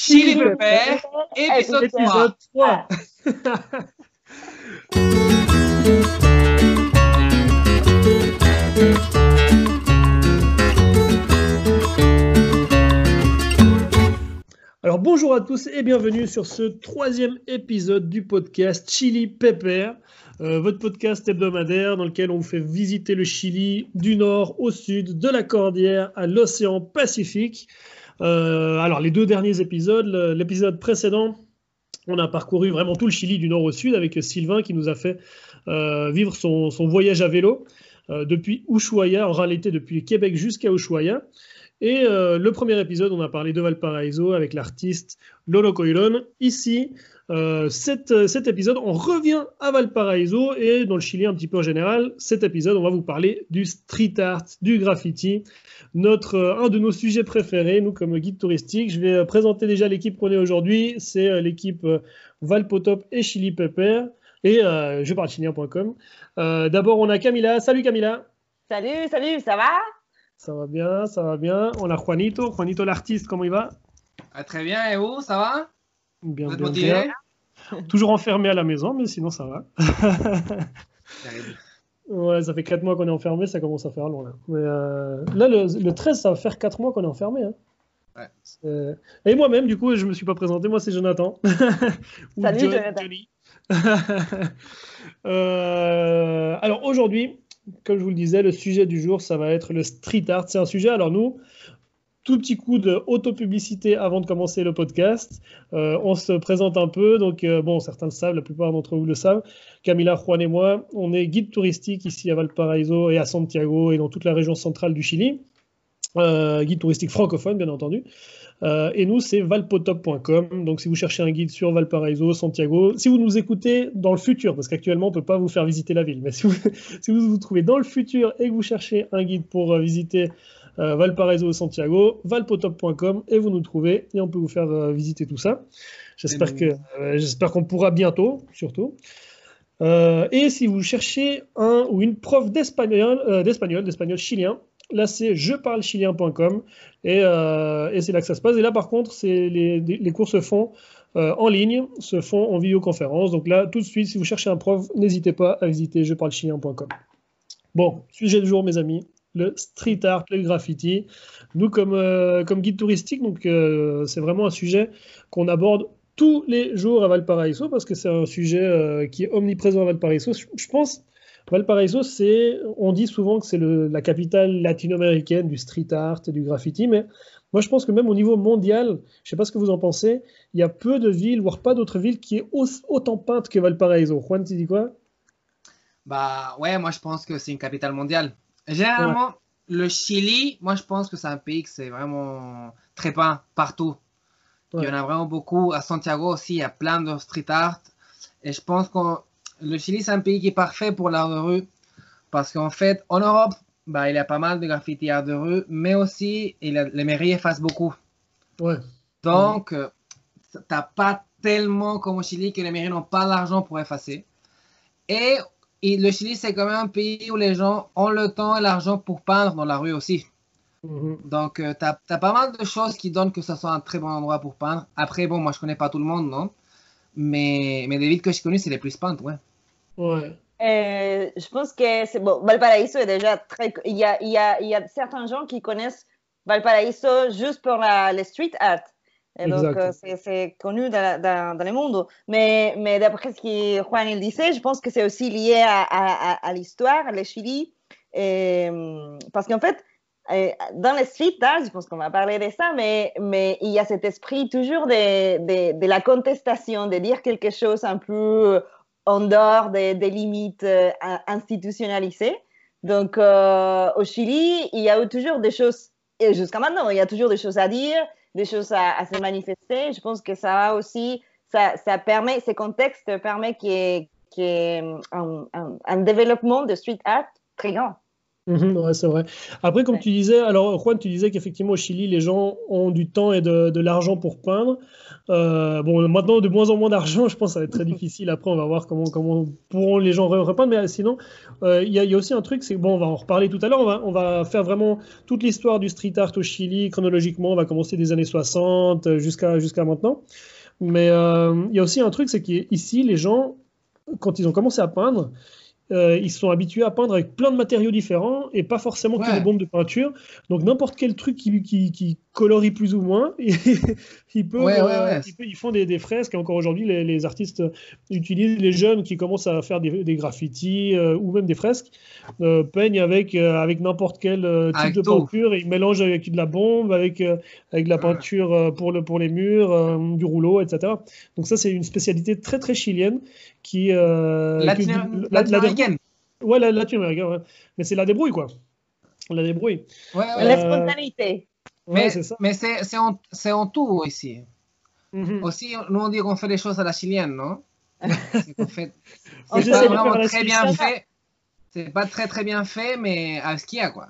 Chili Pepper, épisode 3. Alors bonjour à tous et bienvenue sur ce troisième épisode du podcast Chili Pepper, euh, votre podcast hebdomadaire dans lequel on vous fait visiter le Chili du nord au sud, de la Cordillère à l'océan Pacifique. Euh, alors les deux derniers épisodes, l'épisode précédent, on a parcouru vraiment tout le Chili du nord au sud avec Sylvain qui nous a fait euh, vivre son, voyage à vélo euh, depuis Ushuaia, en réalité depuis Québec jusqu'à Ushuaia. Et le premier épisode, on a parlé de Valparaiso avec l'artiste Lolo Coiron. Ici, euh, cet, cet épisode, on revient à Valparaiso et dans le Chili un petit peu en général. Cet épisode, on va vous parler du street art, du graffiti, notre, euh, un de nos sujets préférés, nous comme guide touristique. Je vais euh, présenter déjà l'équipe qu'on est aujourd'hui. C'est euh, l'équipe euh, Valpotop et Chili Pepper. Et euh, je parle chilien.com. Euh, D'abord, on a Camila. Salut Camila. Salut, salut, ça va? Ça va bien, ça va bien. On a Juanito. Juanito l'artiste, comment il va? Ah, très bien, et vous, ça va? Bien, bien, bien. Toujours enfermé à la maison, mais sinon ça va. Terrible. Ouais, ça fait 4 mois qu'on est enfermé, ça commence à faire long là. Mais euh, là, le, le 13, ça va faire 4 mois qu'on est enfermé. hein. Ouais. C'est- Et moi-même, du coup, je me suis pas présenté. Moi, c'est Jonathan. Ou Salut, John- Jonathan. Johnny. Euh, alors aujourd'hui, comme je vous le disais, le sujet du jour, ça va être le street art. C'est un sujet, alors nous, tout petit coup de auto-publicité avant de commencer le podcast. Euh, on se présente un peu, donc euh, bon, certains le savent, la plupart d'entre vous le savent. Camila, Juan et moi, on est guide touristique ici à Valparaiso et à Santiago et dans toute la région centrale du Chili. Euh, guide touristique francophone, bien entendu. Et nous, c'est valpotop.com. Donc, si vous cherchez un guide sur Valparaiso, Santiago, si vous nous écoutez dans le futur, parce qu'actuellement, on ne peut pas vous faire visiter la ville, mais si vous, vous trouvez dans le futur et que vous cherchez un guide pour visiter euh, Valparaiso Santiago, valpotop.com et vous nous trouvez et on peut vous faire euh, visiter tout ça. J'espère que euh, j'espère qu'on pourra bientôt, surtout. Et si vous cherchez un ou une prof d'espagnol, d'espagnol, d'espagnol chilien, là c'est jeparlechilien.com et, et c'est là que ça se passe. Et là par contre, c'est les, les cours se font euh, en ligne, se font en vidéoconférence. Donc là, tout de suite, si vous cherchez un prof, n'hésitez pas à visiter jeparlechilien.com. Bon, sujet du jour, mes amis, le street art, le graffiti. Nous, comme, euh, comme guide touristique, donc euh, c'est vraiment un sujet qu'on aborde tous les jours à Valparaiso parce que c'est un sujet euh, qui est omniprésent à Valparaiso. Je, je pense, Valparaiso, c'est, on dit souvent que c'est la capitale latino-américaine du street art et du graffiti, mais moi je pense que même au niveau mondial, je sais pas ce que vous en pensez, il y a peu de villes, voire pas d'autres villes qui est au- autant peintes que Valparaiso. Juan, tu dis quoi? Bah ouais, moi je pense que c'est une capitale mondiale. Généralement, le Chili, moi je pense que c'est un pays que c'est vraiment très peint partout. Il y Ouais. en a vraiment beaucoup. À Santiago aussi, il y a plein de street art. Et je pense que le Chili, c'est un pays qui est parfait pour l'art de rue. Parce qu'en fait, en Europe, bah, il y a pas mal de graffiti art de rue, mais aussi il y a- les mairies effacent beaucoup. Ouais. Donc, euh, t'as pas tellement comme au Chili que les mairies n'ont pas l'argent pour effacer. Et, et le Chili, c'est quand même un pays où les gens ont le temps et l'argent pour peindre dans la rue aussi. Mhm. Donc, euh, t'as as pas mal de choses qui donnent que ce soit un très bon endroit pour peindre. Après, bon, moi, je connais pas tout le monde, non mais, mais les villes que je connais, c'est les plus peintes, ouais. Ouais. Euh, Je pense que c'est bon. Valparaiso est déjà très. Il y a, il y a, il y a certains gens qui connaissent Valparaiso juste pour la, le street art. Et donc, euh, c'est- connu dans, la- dans, dans le monde. Mais, mais d'après ce que Juan il disait, je pense que c'est aussi lié à, à, à- à l'histoire, le Chili. Et, hum, parce qu'en fait, euh, dans le street art, je pense qu'on va parler de ça, mais, mais il y a cet esprit toujours de, de, de la contestation, de dire quelque chose un peu en dehors des, des limites euh, institutionnalisées. Donc, euh, au Chili, il y a eu toujours des choses, et jusqu'à maintenant, il y a toujours des choses à dire, des choses à, à se manifester. Je pense que ça va aussi, ça, ça permet, ce contexte permet qu'il y ait, qu'il y ait un, un, un développement de street art très grand. Mhm, ouais, c'est vrai. Après, comme Ouais. tu disais, alors Juan, tu disais qu'effectivement au Chili, les gens ont du temps et de, de l'argent pour peindre. Euh, bon, maintenant, de moins en moins d'argent, je pense que ça va être très difficile. Après, on va voir comment, comment pourront les gens re- repeindre. Mais sinon, euh, il y, a- il y a aussi un truc, c'est bon, on va en reparler tout à l'heure. On va, on va faire vraiment toute l'histoire du street art au Chili chronologiquement. On va commencer des années 60 jusqu'à jusqu'à maintenant. Mais euh, il y a aussi un truc, c'est qu'ici, les gens, quand ils ont commencé à peindre, euh, ils sont habitués à peindre avec plein de matériaux différents et pas forcément que Ouais. des bombes de peinture. Donc n'importe quel truc qui, qui, qui colorie plus ou moins, ils, peuvent, Ouais, ouais, euh, ouais. ils, peuvent- ils font des, des fresques. Et encore aujourd'hui, les, les artistes utilisent les jeunes qui commencent à faire des, des graffitis euh, ou même des fresques, peignent avec, avec n'importe quel type Avec de tout. peinture et ils mélangent avec de la bombe, avec, avec de la peinture pour, le, pour les murs, du rouleau, etc. Donc ça, c'est une spécialité très très chilienne qui... euh, Latino- que- la- la- Latino-américaine. Ouais, la latino-américaine, ouais. Mais c'est la débrouille, quoi. La débrouille. Ouais, ouais. La Euh, spontanéité. Ouais, Mais mais c'est en, c'est en tout ici. Mhm. Aussi, nous on dit qu'on fait les choses à la chilienne, non? C'est pas vraiment très suisse. bien fait. C'est pas très très bien fait, mais à ce qu'il y a, quoi.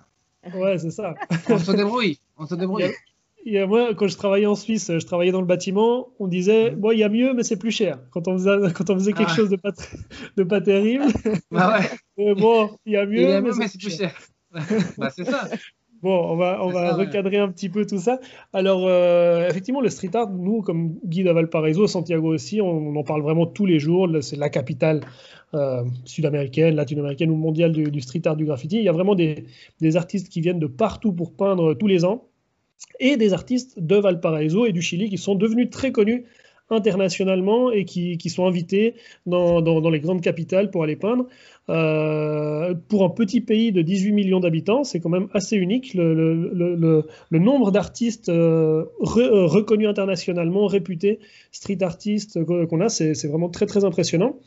Ouais, c'est ça. On se débrouille. On se débrouille. Moi, quand je travaillais en Suisse, je travaillais dans le bâtiment, on disait, Mhm. bon, il y a mieux, mais c'est plus cher. Quand on faisait, quand on faisait quelque Ah. chose de pas, tr- de pas terrible, ouais. bon, il y a mieux, mais, c'est plus cher. bah c'est ça. Bon, on va, on C'est va ça, ouais. recadrer un petit peu tout ça. Alors, euh, effectivement, le street art, nous, comme guide à Valparaiso, Santiago aussi, on, on en parle vraiment tous les jours. C'est la capitale euh, sud-américaine, latino-américaine ou mondiale du, du street art, du graffiti. Il y a vraiment des, des artistes qui viennent de partout pour peindre tous les ans et des artistes de Valparaiso et du Chili qui sont devenus très connus internationalement et qui, sont invités dans, les grandes capitales pour aller peindre. Euh, pour un petit pays de 18 millions d'habitants, c'est quand même assez unique. Le, nombre d'artistes euh, euh, reconnus internationalement, réputés, street artistes qu'on a, c'est vraiment très très impressionnant.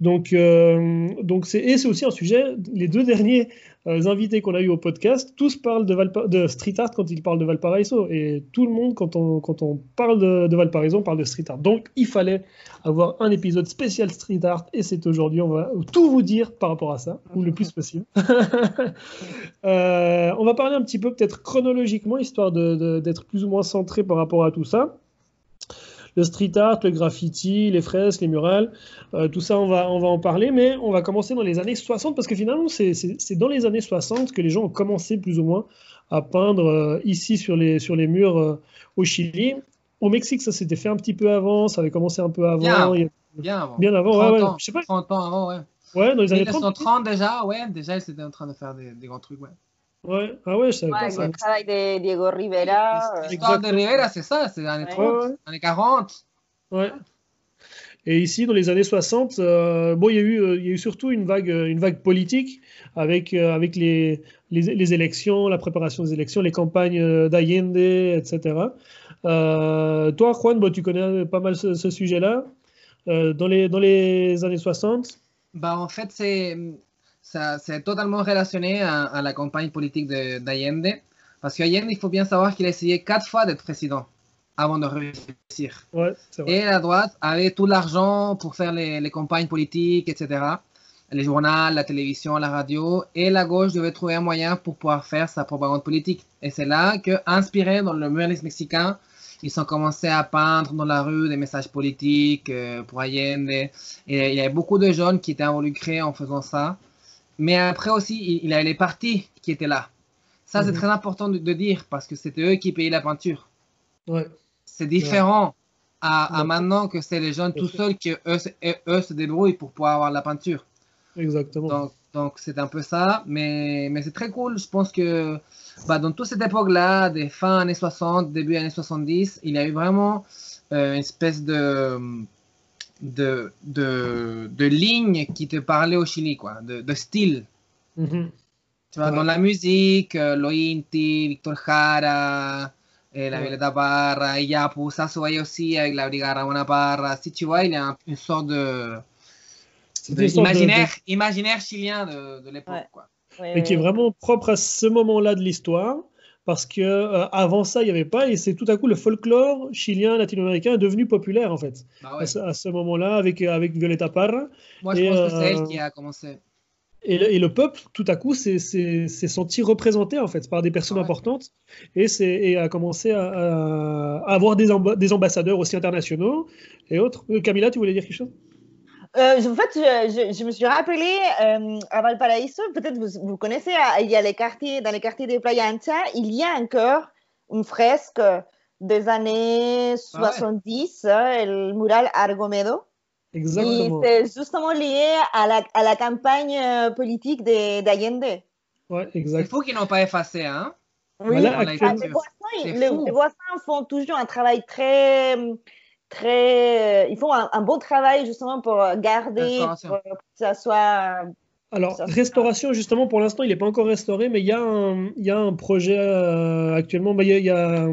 Donc, et c'est aussi un sujet. Les deux derniers euh, invités qu'on a eu au podcast, tous parlent de, street art quand ils parlent de Valparaiso. Et tout le monde, quand on, quand on parle de, Valparaiso, parle de street art. Donc il fallait avoir un épisode spécial street art. Et c'est aujourd'hui, on va tout vous dire par rapport à ça, ou le plus possible. Euh, on va parler un petit peu peut-être chronologiquement, histoire d'être plus ou moins centré par rapport à tout ça. Le street art, le graffiti, les fresques, les murales, euh, tout ça, on va, on va en parler, mais on va commencer dans les années 60, parce que finalement, c'est dans les années 60 que les gens ont commencé plus ou moins à peindre euh, ici sur les, sur les murs euh, au Chili. Au Mexique, ça s'était fait un petit peu avant, ça avait commencé un peu avant, Bien. a- avant. bien avant, ouais, 30 ouais. ans. Je sais pas, 30 ans avant, ouais. ouais, dans les années 30. 1930 déjà, ouais. Déjà, ils étaient en train de faire des, des grands trucs, ouais. Ouais, ah ouais, je savais Ouais, pas avec ça. le travail de Diego Rivera. euh, L'histoire de Exactement. Rivera, c'est ça, c'est les années Ouais. 30, Ouais, ouais. années 40. Ouais. Et ici, dans les années 60, euh, bon, il y a eu, euh, il y a eu surtout une vague, euh, une vague politique avec, euh, avec les, les, les élections, la préparation des élections, les campagnes euh, d'Allende, etc. Euh, toi, Juan, bon, tu connais pas mal ce, ce sujet-là. Euh, dans, les, dans les années 60, Bah, en fait, c'est ça, c'est totalement relationné à, à la campagne politique de- d'Allende. Parce qu'Allende, il faut bien savoir qu'il a essayé quatre fois d'être président avant de réussir. ouais, c'est vrai. Et la droite avait tout l'argent pour faire les, les campagnes politiques, etc. Les journaux, la télévision, la radio. Et la gauche devait trouver un moyen pour pouvoir faire sa propagande politique. Et c'est là que, inspirés dans le muralisme mexicain, ils ont commencé à peindre dans la rue des messages politiques euh, pour Allende. Et il y avait beaucoup de jeunes qui étaient involucrés en faisant ça. Mais après aussi, il, y avait les partis qui étaient là. Ça, c'est Mhm. très important de, de dire parce que c'était eux qui payaient la peinture Ouais. c'est différent à, à Ouais. maintenant que c'est les jeunes tout seuls qui eux, se- eux, eux se débrouillent pour pouvoir avoir la peinture. Exactement. Donc donc c'est un peu ça, mais, mais c'est très cool. Je pense que bah, dans toute cette époque-là, des fins années 60, début années 70, il y a eu vraiment euh, une espèce de, de, de, de ligne qui te parlait au Chili, quoi, de, de style. Mhm. Tu vois, Ouais. dans la musique, euh, Lo Inti, Victor Jara, eh, la Ouais. Violeta Parra, et Yapu, ça se voyait aussi avec la Brigada Ramona Parra. Si tu vois, il y a un- une sorte de, imaginaire, imaginaire chilien de, de l'époque. Ouais. et qui est vraiment propre à ce moment-là de l'histoire, parce que euh, avant ça, il n'y avait pas, et c'est tout à coup le folklore chilien, latino-américain est devenu populaire en fait, Bah à ouais. ce, à ce moment-là, avec, avec Violeta Parra. Moi, je et, pense que c'est euh, elle qui a commencé. Et le, et le peuple, tout à coup, s'est- senti représenté en fait par des personnes Ouais. importantes et, c'est- et a commencé à, avoir des, amba- des ambassadeurs aussi internationaux et autres. Euh, Camilla, tu voulais dire quelque chose? Euh, je- en fait, je, je- je me suis rappelé euh, à Valparaiso, peut-être vous, vous connaissez, euh, il y a les quartiers, dans les quartiers de Playa Ancha, il y a encore une fresque des années 70, euh, le mural Argomedo. Exactement. Et c'est justement lié à la, à la campagne politique de- d'Allende. Ouais, C'est exact. fou qu'ils n'ont pas effacé, hein Oui, Voilà, les, voisins, C'est les- les voisins font toujours un travail très, très, ils font un, un bon travail justement pour garder, Restauration. pour que ça soit. Alors, restauration, justement, pour l'instant, il n'est pas encore restauré, mais il y a un, il y a un projet euh, actuellement. Bah, il y a, il y a,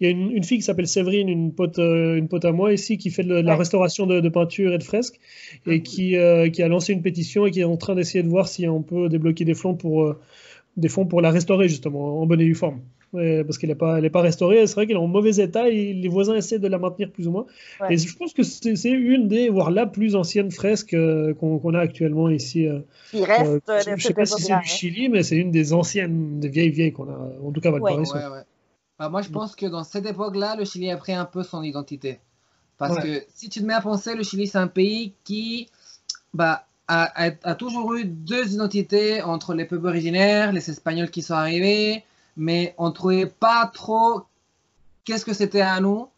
il y a une, une fille qui s'appelle Séverine, une pote, euh, une pote à moi ici, qui fait de, la Ouais. restauration de, de peinture et de fresques, et Mhm. qui, euh, qui a lancé une pétition et qui est en train d'essayer de voir si on peut débloquer des fonds pour, euh, des fonds pour la restaurer, justement, en bonne et due forme. Ouais, parce qu'elle n'est pas, elle est pas restaurée, c'est vrai qu'elle est en mauvais état et les voisins essaient de la maintenir plus ou moins. Ouais. Et je pense que c'est une des, voire la plus ancienne fresque euh, qu'on a actuellement ici. euh, qui reste euh, je ne sais pas si c'est du hein. Chili, mais c'est une des anciennes, des vieilles vieilles qu'on a, en tout cas Valparaiso. Ouais, ouais. Bah, moi, je pense que dans cette époque-là, le Chili a pris un peu son identité. Parce Ouais. que si tu te mets à penser, le Chili, c'est un pays qui bah, a, a- a toujours eu deux identités entre les peuples originaires, les Espagnols qui sont arrivés, mais on ne trouvait pas trop qu'est-ce que c'était à nous.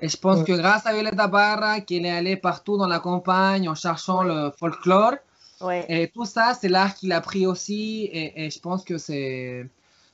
Et je pense Ouais. que grâce à Violeta Parra, qu'il est allé partout dans la campagne en cherchant le folklore, Ouais. et tout ça, c'est l'art qu'il a pris aussi. Et, et je pense que c'est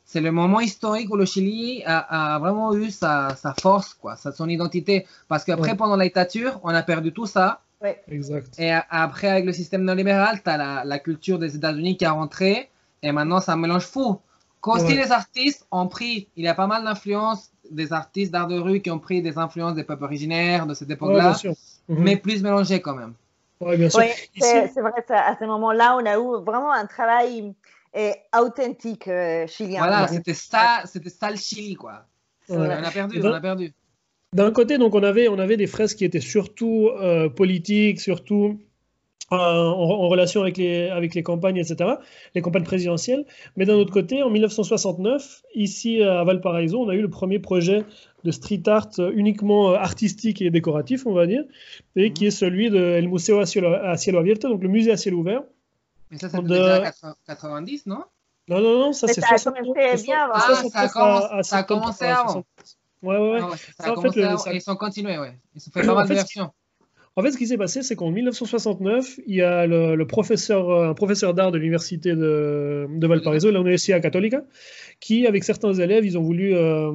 c'est le moment historique où le Chili a, a vraiment eu sa, sa force, quoi, sa, son identité. Parce qu'après, Ouais. pendant la dictature, on a perdu tout ça. Exact. Et après, avec le système néolibéral, tu as la, la culture des États-Unis qui a rentré. Et maintenant, ça mélange fou. Qu'aussi Ouais. les artistes ont pris, il y a pas mal d'influences des artistes d'art de rue qui ont pris des influences des peuples originaires de cette époque-là. Mhm. mais plus mélangées quand même. Ouais, bien sûr. Oui, c'est c'est vrai, à ce moment-là, on a eu vraiment un travail euh, authentique euh, chilien. Voilà, c'était ça, c'était ça le Chili, quoi. Ouais. On a perdu, on a perdu. D'un côté, donc, on avait, on avait des fresques qui étaient surtout euh, politiques, surtout euh, en, en relation avec les, avec les campagnes, etc., les campagnes présidentielles. Mais d'un autre côté, en 1969, ici à Valparaiso, on a eu le premier projet de street art euh, uniquement euh, artistique et décoratif, on va dire, et qui est celui de El Museo a cielo, a cielo abierto, donc le musée à ciel ouvert. Mais ça, c'était De- déjà 80 90, non? Non, non, non, ça c'est ça a 60 commencé c'est bien avant. so- Ah, ça a 69 commencé- à- à ça a 73, commencé avant. 70. Ouais, ouais, ouais. Ah ouais, ça Ça, a en fait, le- avant, ça- et ils ont continué, ouais. Ils ont fait pas mal de fait, versions. En fait, ce qui s'est passé, c'est qu'en 1969, il y a le, le professeur, euh, un professeur d'art de l'université de, de Valparaiso, la Universidad Católica, qui, avec certains élèves, ils ont voulu euh,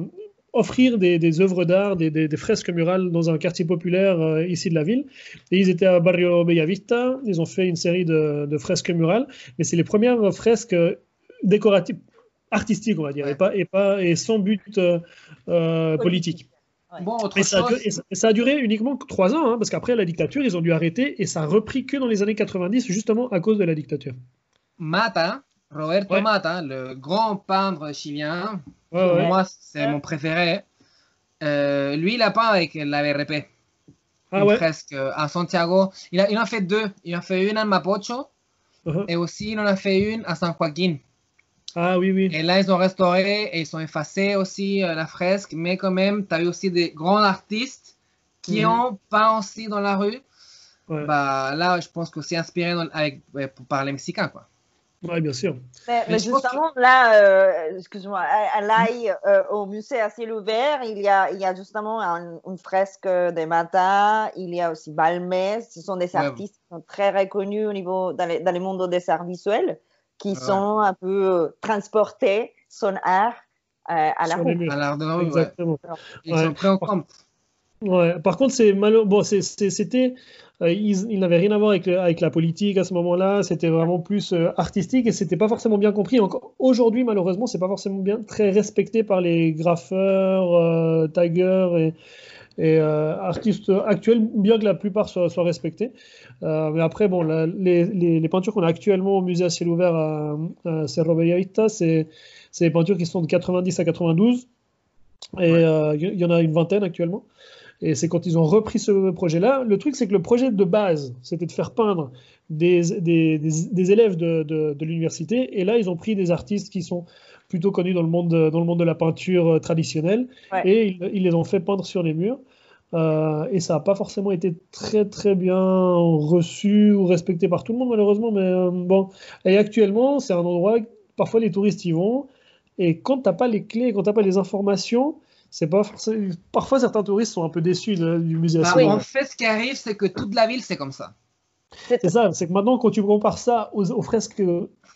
offrir des, des œuvres d'art, des, des- des fresques murales dans un quartier populaire euh, ici de la ville. Et ils étaient à Barrio Bellavista, ils ont fait une série de, de fresques murales, mais c'est les premières fresques décoratives, artistiques, on va dire, Ouais. et, pas, et, pas, et sans but euh, politique. Ouais. Bon, autre Et ça, a duré, et ça- et ça a duré uniquement que trois ans, hein, parce qu'après la dictature, ils ont dû arrêter, et ça a repris que dans les années 90, justement à cause de la dictature. Mata, Roberto Ouais. Mata, le grand peintre chilien, Ouais, pour ouais. moi, c'est mon préféré. Euh, lui, il a peint avec la VRP. Ah euh, à Santiago. Il, a, il en fait deux. Il en fait une à Mapocho Uh-huh. et aussi il en a fait une à San Joaquin. Ah oui, oui. Et là, ils ont restauré et ils ont effacé aussi euh, la fresque. Mais quand même, tu as eu aussi des grands artistes qui Mhm. ont peint aussi dans la rue. Ouais. Bah, là, je pense inspiré dans- avec, ouais, par les Mexicains. Quoi. Ouais, bien sûr. Mais, justement, là, euh, excuse-moi, à, à l'AI, euh, au musée à ciel ouvert, il y a, il y a justement un- une fresque de Mata, il y a aussi Balmès, ce sont des Ouais. artistes qui sont très reconnus au niveau, dans, les, dans le monde des arts visuels, qui Ouais. sont un peu euh, transportés son art euh, à la rue. À la rue, ouais. Ils Ouais. sont pris en compte. Ouais. Par contre, c'est malo- bon, c'était, euh, ils, ils n'avaient rien à voir avec, le- avec la politique à ce moment-là. C'était vraiment plus euh, artistique et c'était pas forcément bien compris. Encore aujourd'hui, malheureusement, c'est pas forcément bien très respecté par les graffeurs, euh, taggers et, et euh, artistes actuels, bien que la plupart soient, soient respectés. Euh, mais après, bon, la- les, les- les peintures qu'on a actuellement au musée à ciel ouvert à, à Cerro Bellavista, c'est des peintures qui sont de 90 à 92. Et Ouais. euh, il y, en a une vingtaine actuellement. Et c'est quand ils ont repris ce projet-là. Le truc, c'est que le projet de base, c'était de faire peindre des, des, des, élèves de, de, de l'université. Et là, ils ont pris des artistes qui sont plutôt connus dans le monde de, dans le monde de la peinture euh, traditionnelle. Ouais. Et ils, ils les ont fait peindre sur les murs. Euh, et ça n'a pas forcément été très très bien reçu ou respecté par tout le monde malheureusement mais euh, bon et actuellement c'est un endroit parfois les touristes y vont et quand t'as pas les clés quand t'as pas les informations c'est pas forcément parfois certains touristes sont un peu déçus de- du musée Bah, Assyrie. En fait, ce qui arrive, c'est que toute la ville, c'est comme ça. C'est ça c'est que maintenant quand tu compares ça aux, aux fresques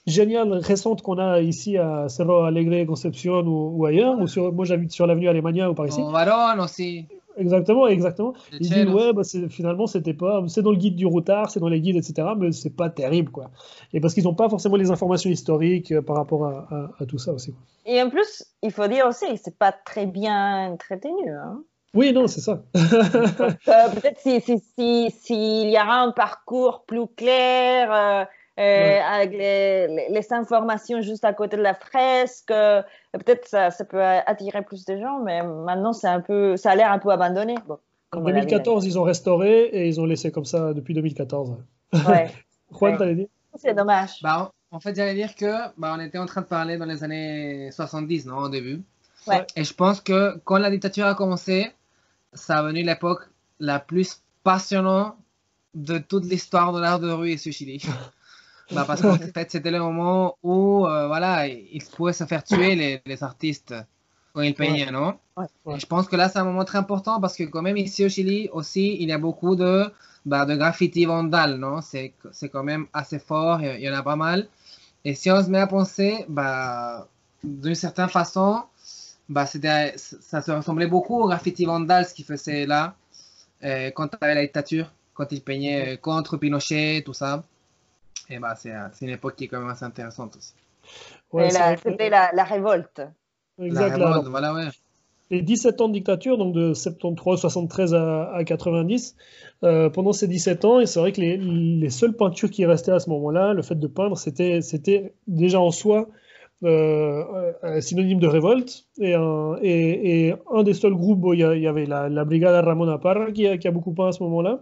géniales récentes qu'on a ici à Cerro Alegre Concepción ou, ou ailleurs ou sur moi j'habite sur l'avenue Alemania ou par ici Au Varon aussi. exactement exactement Ils disent ouais, bah, c'est- finalement c'était pas, c'est dans le guide du routard, c'est dans les guides, etc. Mais c'est pas terrible quoi. Et parce qu'ils n'ont pas forcément les informations historiques euh, par rapport à, à- à tout ça aussi. Et en plus, il faut dire aussi, c'est pas très bien entretenu. Hein. Oui, non, c'est ça. Euh, Peut-être s'il si, si, s'il y aura un parcours plus clair, euh, euh, Ouais. avec les, informations juste à côté de la fresque, euh, peut-être ça, ça peut attirer plus de gens, mais maintenant c'est un peu, ça a l'air un peu abandonné. Bon, En comme on l'a vu, 2014, ils ont restauré et ils ont laissé comme ça depuis 2014. Ouais, Juan, Ouais. t'allais dire? C'est dommage. Bah, en fait, j'allais dire que bah, on était en train de parler dans les années 70, non, au début. Ouais. Et je pense que quand la dictature a commencé, ça a venu l'époque la plus passionnante de toute l'histoire de l'art de rue ici au Chili. bah, parce qu'en fait, c'était le moment où euh, voilà, ils pouvaient se faire tuer, les, les artistes, quand ils peignaient, non? Ouais. Ouais. Et Je pense que là, c'est un moment très important parce que quand même ici au Chili aussi, il y a beaucoup de, bah, de graffiti vandales, non? C'est c'est quand même assez fort, il y- il y en a pas mal. Et si on se met à penser, bah, d'une certaine façon, bah, c'était, ça se ressemblait beaucoup au graffiti vandal, ce qu'ils faisaient là, euh, quand il y avait la dictature, quand ils peignaient euh, contre Pinochet, tout ça. Et bah, c'est c'est une époque qui est quand même assez intéressante aussi. Ouais, C'était la, la révolte. exact, la révolte, voilà, ouais. les 17 ans de dictature, donc de 73, 73 à, à 90, euh, pendant ces 17 ans, et c'est vrai que les, les seules peintures qui restaient à ce moment-là, le fait de peindre, c'était c'était déjà en soi euh, synonyme de révolte. Et un, et, et un des seuls groupes, il y, avait la, la Brigada Ramona Parra qui a, qui a beaucoup peint à ce moment-là.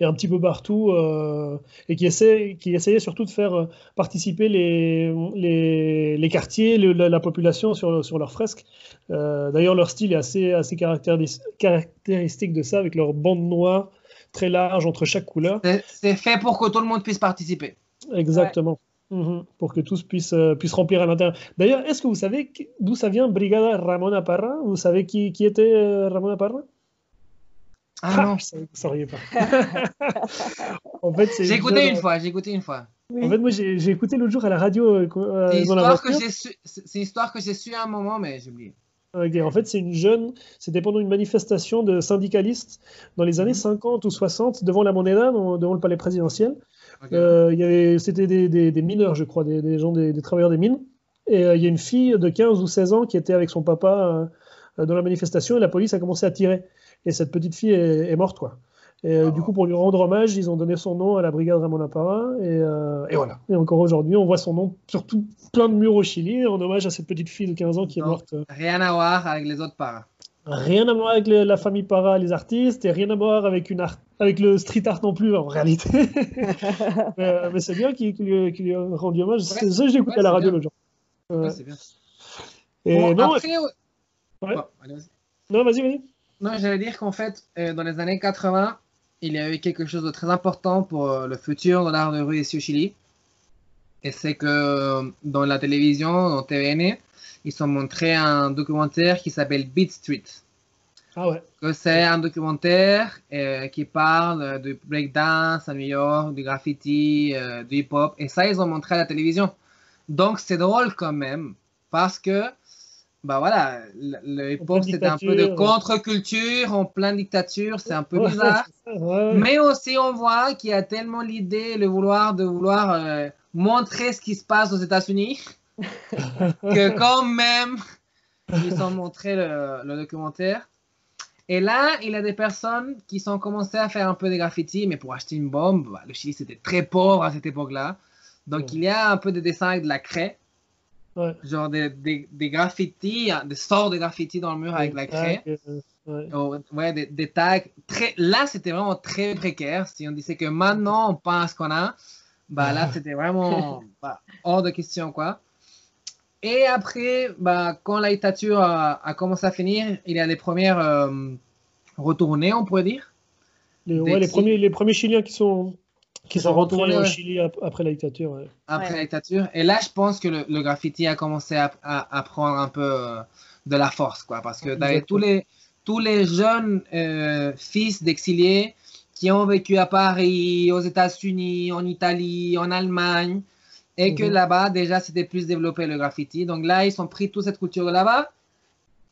Et un petit peu partout, euh, et qui, essaie, qui essayait surtout de faire euh, participer les, les, les quartiers, le- la, la population sur, sur leurs fresques. Euh, D'ailleurs, leur style est assez, assez caractéris- caractéristique de ça, avec leur bande noire très large entre chaque couleur. C'est- C'est fait pour que tout le monde puisse participer. Exactement. Mhm. Pour que tous puissent, euh, puissent remplir à l'intérieur. D'ailleurs, est-ce que vous savez d'où ça vient Brigada Ramona Parra? Vous savez qui, qui était euh, Ramona Parra? Ah non. je vous sauriez pas. en fait, J'ai écouté une fois, j'ai écouté une fois. En fait, moi, j'ai j'ai écouté l'autre jour à la radio euh, euh, C'est une histoire que j'ai su, c'est c'est une histoire que j'ai su à un moment, mais j'ai oublié. Ok, En fait, c'est une jeune, c'était pendant une manifestation de syndicalistes dans les années Mhm. 50 ou 60 devant la Moneda, devant le palais présidentiel. Ok. Euh, il y avait, c'était des, des- des mineurs, je crois, des, des gens, des, travailleurs des mines. Et euh, il y a une fille de 15 ou 16 ans qui était avec son papa euh, dans la manifestation et la police a commencé à tirer. Et cette petite fille est, est morte, quoi. Et du coup, pour lui rendre hommage, ils ont donné son nom à la brigade Ramon Parra. Et, euh, et voilà. Et encore aujourd'hui, on voit son nom sur tout plein de murs au Chili en hommage à cette petite fille de 15 ans qui est Non. morte. Rien à voir avec les autres paras. Rien à voir avec le- la famille Para, les artistes, et rien à voir avec, une art- avec le street art non plus, en réalité. mais euh, mais c'est bien qu'il qu'il lui, qu'il lui a rendu hommage. C'est ça que j'ai écouté ouais, à la radio l'autre jour. Ouais. Ouais, c'est bien. Et Bon, non, après, ouais. Ouais. Bon, allez, non, vas-y, vas-y. Non, j'allais dire qu'en fait, euh, dans les années 80, il y a eu quelque chose de très important pour euh, le futur de l'art de rue ici au Chili. Et c'est que dans la télévision, dans TVN, ils ont montré un documentaire qui s'appelle Beat Street. Ah ouais. C'est un documentaire euh, qui parle du breakdance à New York, du graffiti, euh, du hip-hop. Et ça, ils ont montré à la télévision. Donc, c'est drôle quand même. Parce que, bah voilà, le, le hip-hop, c'était un peu de contre-culture, en pleine dictature. C'est un peu Ouais, bizarre. c'est ça, ouais, ouais. Mais aussi, on voit qu'il y a tellement l'idée, le vouloir de vouloir euh, montrer ce qui se passe aux États-Unis que quand même, ils ont montré le, le documentaire. Et là, il y a des personnes qui sont commencées à faire un peu de graffiti, mais pour acheter une bombe, bah, le Chili c'était très pauvre à cette époque-là. Donc Ouais. il y a un peu de dessin avec de la craie, Ouais. genre des, des, des graffitis, des sorts de graffiti dans le mur avec de la craie. Ouais, euh, Ouais. Oh, ouais, des, des tags. Très, là, c'était vraiment très précaire. Si on disait que maintenant, on pense qu'on a, bah là, c'était vraiment bah, hors de question, quoi. Et après, bah, quand la dictature a, a commencé à finir, il y a les premières euh, retournées, on pourrait dire. Les, ouais, premiers, les premiers Chiliens qui sont, qui sont sont retournés retournés, au ouais. Chili ap- après la dictature. ouais. après Ouais. la dictature. Et là, je pense que le, le graffiti a commencé à, à- à prendre un peu euh, de la force, quoi, parce que tous les, tous les jeunes euh, fils d'exiliés qui ont vécu à Paris, aux États-Unis, en Italie, en Allemagne, et que Mhm. là-bas, déjà, c'était plus développé le graffiti. Donc là, ils ont pris toute cette culture là-bas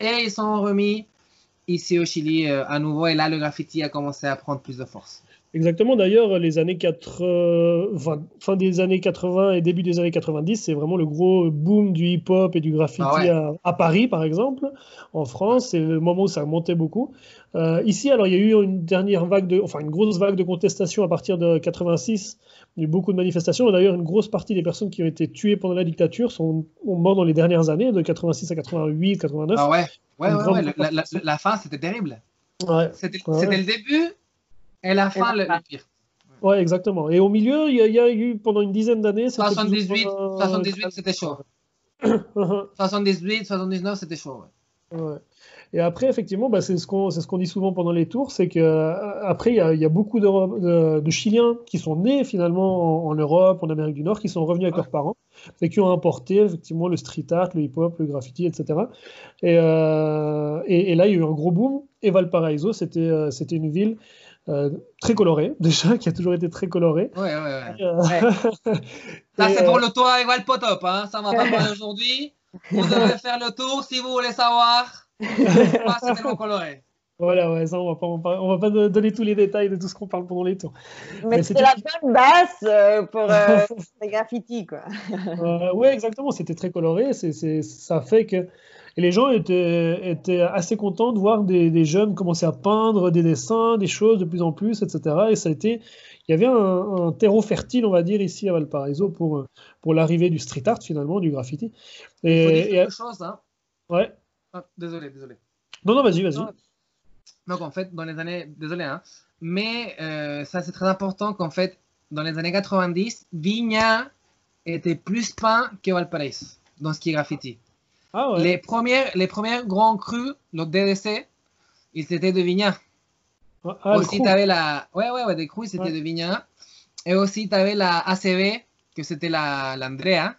et ils sont remis ici au Chili euh, à nouveau. Et là, le graffiti a commencé à prendre plus de force. Exactement, d'ailleurs, les années 80, enfin, fin des années 80 et début des années 90, c'est vraiment le gros boom du hip-hop et du graffiti Ah ouais. à, à Paris, par exemple. En France, c'est le moment où ça montait beaucoup. Euh, ici, alors, il y a eu une dernière vague de, enfin, une grosse vague de contestation à partir de 86. Il y a eu beaucoup de manifestations. D'ailleurs, une grosse partie des personnes qui ont été tuées pendant la dictature sont ont mort dans les dernières années, de 86 à 88, 89. Ah ouais, ouais, ouais, ouais, la, la- partie. la fin, c'était terrible. Ouais. C'était Ouais. c'était le début et la fin, le, le pire. Ouais, exactement. Et au milieu, il y a, il y a eu pendant une dizaine d'années. c'était plus ou 78, moins- 78, c'était chaud. 78, 79, c'était chaud. ouais. Ouais. Et après, effectivement, bah, c'est ce qu'on ce qu'on dit souvent pendant les tours, c'est que euh, il y a, il y a beaucoup de, de Chiliens qui sont nés finalement en, en Europe, en Amérique du Nord, qui sont revenus avec Ouais. leurs parents et qui ont importé effectivement le street art, le hip-hop, le graffiti, etc. Et, euh, et, et là, il y a eu un gros boom. Et Valparaiso, c'était euh, c'était une ville euh, très colorée déjà, qui a toujours été très colorée. Ouais, ouais, ouais. Euh, Ça, c'est euh, pour le tour avec Val Potop. Hein. Ça, on va pas parler aujourd'hui. Vous devez faire le tour si vous voulez savoir. C'est tellement coloré. Voilà, ouais, ça, on va pas, on va pas, on va pas de- donner tous les détails de tout ce qu'on parle pendant les tours. Mais c'était- la bonne base euh, pour euh, les graffitis, quoi. Euh, ouais, exactement, c'était très coloré. C'est, c'est- ça fait que et les gens étaient, étaient assez contents de voir des, des jeunes commencer à peindre des dessins, des choses de plus en plus, etc. Et ça a été, il y avait un, un terreau fertile, on va dire, ici à Valparaiso pour, pour l'arrivée du street art, finalement, du graffiti. Il faut dire Et, et- quelque chose. Hein. ouais. Ah, désolé, désolé. Non, non, vas-y, vas-y. Donc, en fait, dans les années. Désolé, hein. Mais euh, ça, c'est très important qu'en fait, dans les années 90, Vigna était plus peint que Valparaiso dans ce qui est graffiti. Ah ouais. Les, premières, les premières grands crus, le DDC, ils étaient de Vigna. Ah, le aussi, tu avais la. Ouais, ouais, ouais, des crus, c'était Ouais. de Vigna. Et aussi, tu avais la ACV, que c'était la, l'Andrea.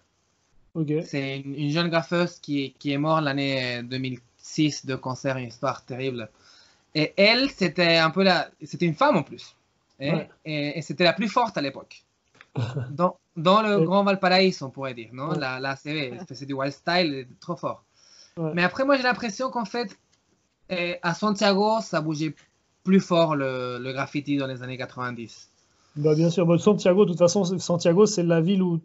C'est une, une jeune graffeuse qui, qui est morte l'année 2006 de cancer, une histoire terrible. Et elle, c'était un peu la. C'était une femme en plus. Et, Ouais. et- et c'était la plus forte à l'époque. Dans, dans le. Grand Valparaiso, on pourrait dire. Non? Ouais. la, elle faisait du wild style, trop fort. Ouais. Mais après, moi, j'ai l'impression qu'en fait, eh, à Santiago, ça bougeait plus fort le, le graffiti dans les années 90. Bah, bien sûr, Bah, Santiago, de toute façon, c'est- Santiago, c'est la ville où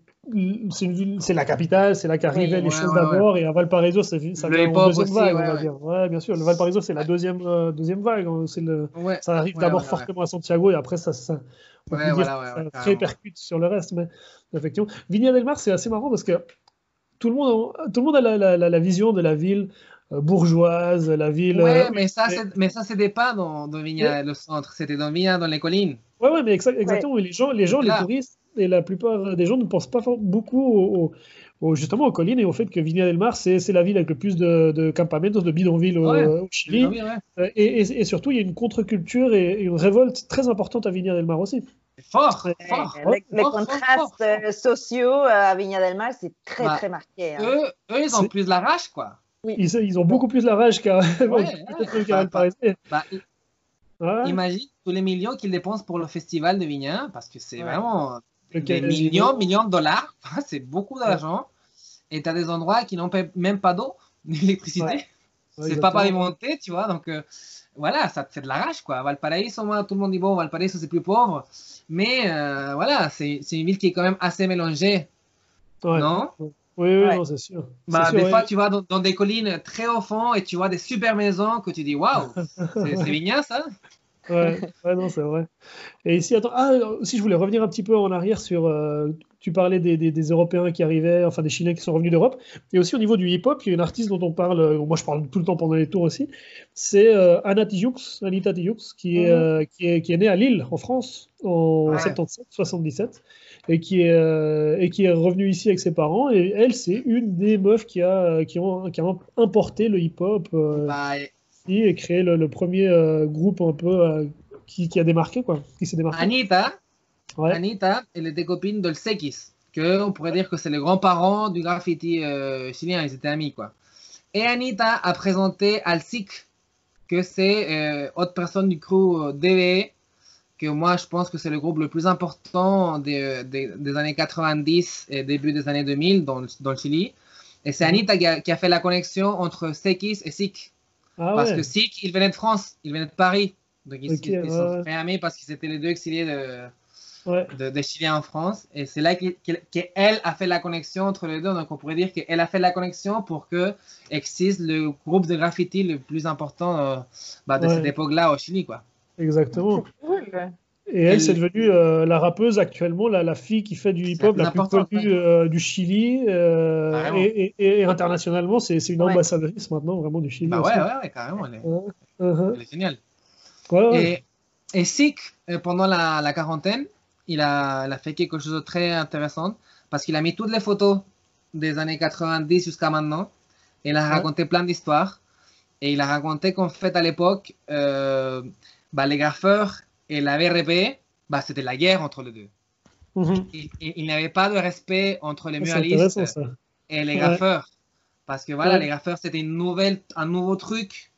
c'est une ville, c'est la capitale, c'est là qu'arrivaient Oui, les ouais, choses d'abord, et à Valparaiso, ça, ça Le vient en deuxième aussi, vague, ouais, on va dire. Bien sûr, le Valparaiso, c'est la deuxième, euh, deuxième vague. C'est le, ça arrive d'abord fortement à Santiago, et après, ça, Ouais, voilà, ouais, ça ouais, répercute sur le reste. Mais effectivement, Viña del Mar, c'est assez marrant parce que tout le monde, a- tout le monde a la, la- la- la vision de la ville euh, bourgeoise, la ville. Ouais, euh, mais ça, mais- ça, c'était pas dans, dans Vigna, le centre, c'était dans Vigna, dans les collines. Ouais, ouais, mais exa- exactement. Les gens, les, gens les touristes et la plupart des gens ne pensent pas beaucoup au, au- au- justement aux collines et au fait que Viña del Mar, c'est c'est la ville avec le plus de, de campamentos, de bidonvilles au, Ouais. au Chili. Oui, ouais. Euh, Et, et- et surtout, il y a une contre-culture et une révolte très importante à Viña del Mar aussi. Fort, fort. les, les fort, fort, contrastes fort. euh, sociaux euh, à Viña del Mar, c'est très, Bah, très marqué. hein. Eux, eux, ils ont plus la rage, quoi. Ils, ils ont beaucoup plus la rage qu'à. Bah, Ouais. imagine tous les millions qu'ils dépensent pour le festival de Vigna, parce que c'est Ouais. vraiment des millions, millions de dollars. c'est beaucoup d'argent. Et tu as des endroits qui n'ont même pas d'eau, ni d'électricité. Ouais. Ouais, c'est pas pavimenté, tu vois. Donc, euh, voilà, ça te fait de la rage, quoi. Valparaiso, moi, tout le monde dit, bon, Valparaiso, c'est plus pauvre. Mais euh, voilà, c'est une ville qui est quand même assez mélangée, Ouais. non? Oui, oui, Ouais. c'est sûr. bah, sûr, Des ouais. fois, tu vas dans, dans des collines très au fond et tu vois des super maisons que tu dis, waouh, c'est Vigna, ça Ouais, ouais, non, c'est vrai. Et ici, attends, ah, si je voulais revenir un petit peu en arrière sur. euh, tu parlais des, des- des Européens qui arrivaient, enfin des Chiliens qui sont revenus d'Europe. Et aussi au niveau du hip-hop, il y a une artiste dont on parle, euh, moi je parle tout le temps pendant les tours aussi, c'est euh, Anna Tijoux, Anita Tijoux, qui, est, Mhm. euh, qui, est, qui est née à Lille, en France, en Ouais. 77-77, et, qui est, et qui est revenue ici avec ses parents. Et elle, c'est une des meufs qui a, qui ont, qui a importé le hip-hop Bah, et créé le, le premier euh, groupe un peu euh, qui, qui a démarqué, quoi, qui s'est démarqué. Anita, Ouais. Anita, elle était copine de Sekis, que on pourrait dire que c'est les grands-parents du graffiti euh, chilien, ils étaient amis quoi. Et Anita a présenté al SIC, que c'est autre personne du crew DVE, que moi je pense que c'est le groupe le plus important des, des- des années 90 et début des années 2000 dans, le- dans le Chili. Et c'est Anita qui a, qui a fait la connexion entre Sekis et SIC. Ah Parce ouais. que Sik, il venait de France, il venait de Paris. Donc ils, Ok, ils- ils ouais, sont amis parce qu'ils étaient les deux exilés de, Ouais. de, des Chiliens en France. Et c'est là qu'elle qu'elle a fait la connexion entre les deux. Donc on pourrait dire qu'elle a fait la connexion pour que existe le groupe de graffiti le plus important euh, bah, de Ouais. cette époque-là au Chili. Quoi. Exactement. Cool. Et elle, Elle- c'est devenue euh, la rappeuse actuellement, la, la fille qui fait du hip-hop la la, plus connue euh, du Chili. euh, et, et- et internationalement, c'est une Ouais. ambassadrice maintenant, vraiment du Chili. Bah ouais, ouais, ouais, carrément. Elle est, Ouais. Elle est géniale. Ouais, ouais. Et, et Sik, euh, pendant la, la quarantaine, il a, il a fait quelque chose de très intéressant parce qu'il a mis toutes les photos des années 90 jusqu'à maintenant. Et il a Ouais. raconté plein d'histoires. Et il a raconté qu'en fait, à l'époque, euh, bah, les graffeurs et la VRP, bah, c'était la guerre entre les deux. Mhm. Il, il- il n'y avait pas de respect entre les muralistes et les Ouais. graffeurs. Parce que voilà, Ouais. les graffeurs, c'était une nouvelle, un nouveau truc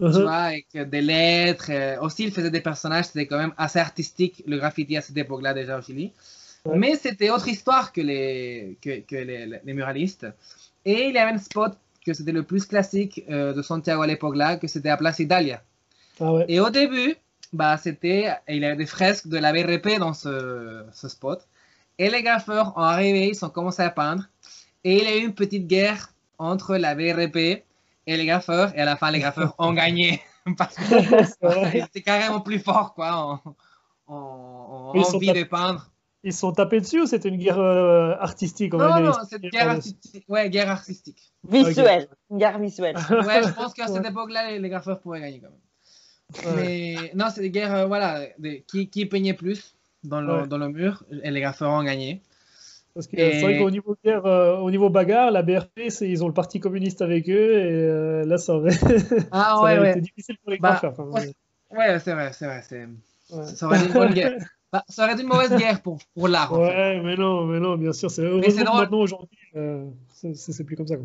tu Uh-huh. vois, avec des lettres. euh, aussi, il faisait des personnages, c'était quand même assez artistique, le graffiti à cette époque-là déjà au Chili. Ouais. Mais c'était autre histoire que les, que, que les, muralistes. Et il y avait un spot que c'était le plus classique euh, de Santiago à l'époque-là, que c'était à Place Italia. Ah. Et au début, bah, c'était, il y avait des fresques de la BRP dans ce, ce spot. Et les graffeurs ont arrivé, ils ont commencé à peindre. Et il y a eu une petite guerre entre la BRP et les graffeurs. Et à la fin, les graffeurs ont gagné. Parce que C'est étaient carrément plus forts, quoi, en, en- en Mais ils sont envie de peindre. Ils se sont tapés dessus ou c'était une guerre euh, artistique on Non, non, expliquée cette guerre artistique. Ouais, guerre artistique. Visuel. Une guerre visuelle. Ouais, je pense qu'à cette époque-là, les, les graffeurs pourraient gagner quand même. Ouais. Mais non, c'est des guerres, euh, voilà, des- qui, qui peignait plus dans le, Ouais. dans le mur, et les graffeurs ont gagné. Parce que Et- c'est vrai qu'au niveau guerre, euh, au niveau bagarre, la BRP, ils ont le parti communiste avec eux et euh, là, ça aurait, Ah ça ouais, aurait ouais. été difficile pour les Bah, graffeurs. enfin, ouais. Ouais, c'est vrai, c'est vrai. c'est- ouais. Ça aurait été une bonne guerre. Bah, ça aurait été une mauvaise guerre pour, pour l'art. en fait. Ouais, mais non, mais non, bien sûr. C'est heureusement que drôle. maintenant, aujourd'hui, euh, c'est plus comme ça. quoi.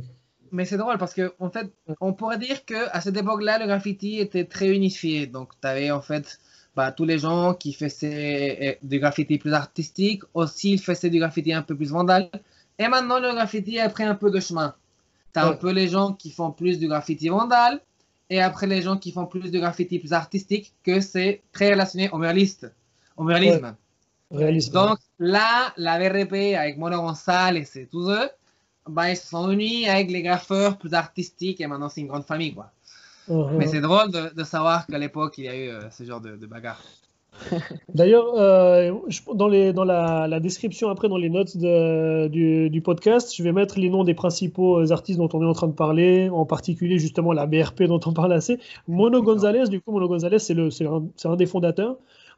Mais c'est drôle parce que en fait, on pourrait dire que à cette époque-là, le graffiti était très unifié. Donc, tu avais en fait bah, tous les gens qui faisaient euh, du graffiti plus artistique, aussi ils faisaient du graffiti un peu plus vandal. Et maintenant, le graffiti a pris un peu de chemin. Tu as un peu les gens qui font plus du graffiti vandal, et après les gens qui font plus du graffiti plus artistique, que c'est très relationné au muraliste, au muralisme. Réalisme. Donc là, la VRP avec Mono González et tous eux, bah, ils se sont unis avec les graffeurs plus artistiques et maintenant c'est une grande famille. quoi. Uh-huh. Mais c'est drôle de, de savoir qu'à l'époque il y a eu euh, ce genre de, de bagarre. D'ailleurs, euh, dans, les, dans la, la description, après, dans les notes de- du, du podcast, je vais mettre les noms des principaux euh, artistes dont on est en train de parler, en particulier justement la BRP dont on parle assez. Mono. Gonzalez, du coup, Mono Gonzalez, c'est un, des fondateurs.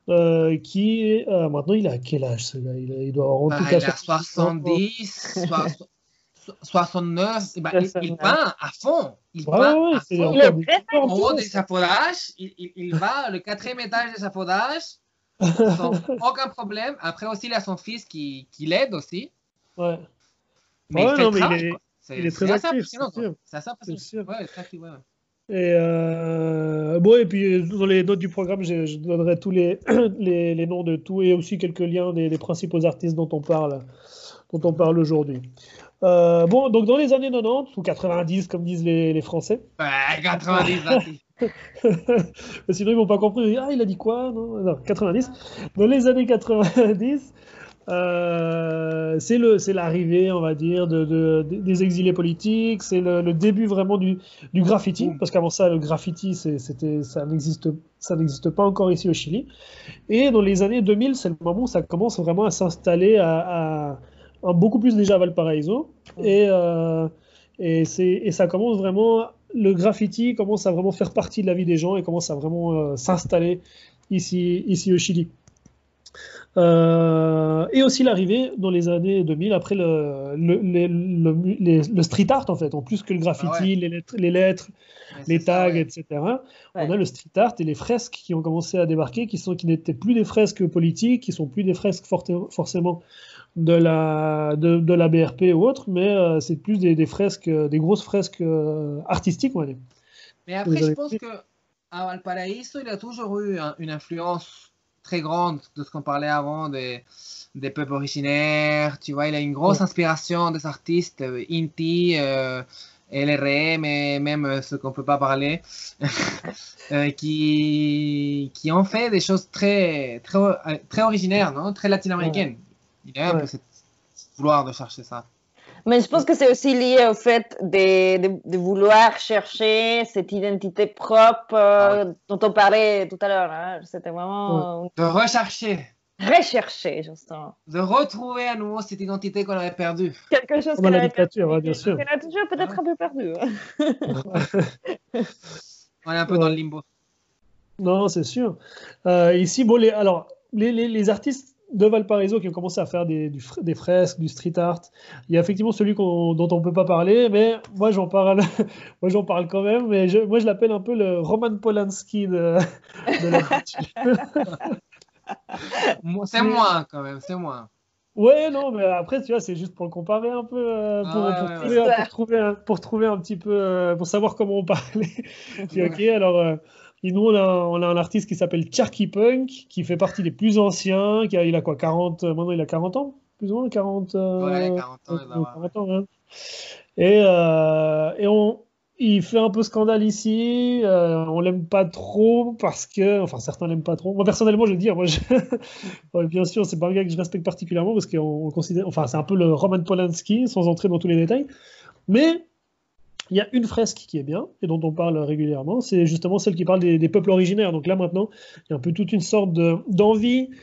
euh, qui est, euh, maintenant il a quel âge ce gars? Il, il doit avoir en Bah, tout il cas a 70, soi- so- 69, et bah, il, il 69. peint à fond. Il Ouais, peint à fond. En haut des échafaudages, il, il, il va le quatrième étage des échafaudages sans aucun problème. Après aussi, il a son fils qui, qui l'aide aussi. Ouais, Mais Ouais, il fait non, mais est- il est très actif, c'est sûr. C'est sûr. Ouais, très actif, ouais. Et euh, bon, et puis euh, dans les notes du programme, je, je donnerai tous les, les, les noms de tout et aussi quelques liens des, des principaux artistes dont on parle, dont on parle aujourd'hui. Euh, bon, donc dans les années 90 ou 90, comme disent les, les Français, Ouais, 90, là, sinon ils m'ont pas compris. Ah, il a dit quoi non, non, 90. Dans les années 90, Euh, c'est l'arrivée, on va dire, de, des exilés politiques. C'est le, début vraiment du, du graffiti, parce qu'avant ça, le graffiti, c'était, ça n'existe, ça n'existe pas encore ici au Chili. Et dans les années 2000, c'est le moment où ça commence vraiment à s'installer à, beaucoup plus déjà à Valparaiso. Et, euh, et, et ça commence vraiment, le graffiti commence à vraiment faire partie de la vie des gens et commence à vraiment euh, s'installer ici, ici au Chili. Euh, et aussi l'arrivée dans les années 2000, après le, le, street art en fait, en plus que le graffiti, ah les lettres, les, lettres, les tags, etc. On a le street art et les fresques qui ont commencé à débarquer, qui, sont, qui n'étaient plus des fresques politiques, qui sont plus des fresques forcément de la, de, la BRP ou autre, mais euh, c'est plus des, fresques, des grosses fresques euh, artistiques, on va dire. Mais après, je pense que à Valparaiso, il a toujours eu une influence très grande de ce qu'on parlait avant des, des peuples originaires. Tu vois, il a une grosse inspiration des artistes euh, Inti, euh, LRM et même euh, ceux qu'on ne peut pas parler, euh, qui, qui ont fait des choses très, très, très originaires, non très latino-américaines. Il y a un peu cette vouloir de chercher ça. Mais je pense que c'est aussi lié au fait de, de, vouloir chercher cette identité propre euh, ah dont on parlait tout à l'heure. Hein. C'était vraiment. De rechercher. Rechercher, justement. De retrouver à nouveau cette identité qu'on avait perdue. Quelque chose qu'on avait perdu. bien sûr. Qu'on a toujours peut-être un peu perdu. Hein. on est un peu dans le limbo. Non, c'est sûr. Euh, ici, bon, les, alors, les, les, les artistes de Valparaiso qui ont commencé à faire des, des, fresques, du street art. Il y a effectivement celui dont on ne peut pas parler, mais moi j'en parle, moi j'en parle quand même. Mais je, moi je l'appelle un peu le Roman Polanski de, la C'est moi quand même, c'est moi. Ouais, non, mais après, tu vois, c'est juste pour le comparer un peu, euh, pour, trouver, un, pour, trouver, un petit peu, euh, pour savoir comment on parlait. Puis, ok, alors, euh, et nous, on a, un artiste qui s'appelle Charky Punk, qui fait partie des plus anciens, qui a, il a quoi, 40, euh, maintenant il a 40 ans, plus ou moins, 40, euh, ouais, 40 ans. 40 ans hein. Et, euh, et on, il fait un peu scandale ici, euh, on l'aime pas trop parce que, enfin certains l'aiment pas trop. Moi personnellement, je veux dire, moi, je... bien sûr, c'est pas un gars que je respecte particulièrement parce qu'on considère, enfin c'est un peu le Roman Polanski, sans entrer dans tous les détails. Mais il y a une fresque qui est bien et dont on parle régulièrement, c'est justement celle qui parle des, peuples originaires. Donc là maintenant, il y a un peu toute une sorte d'envie de,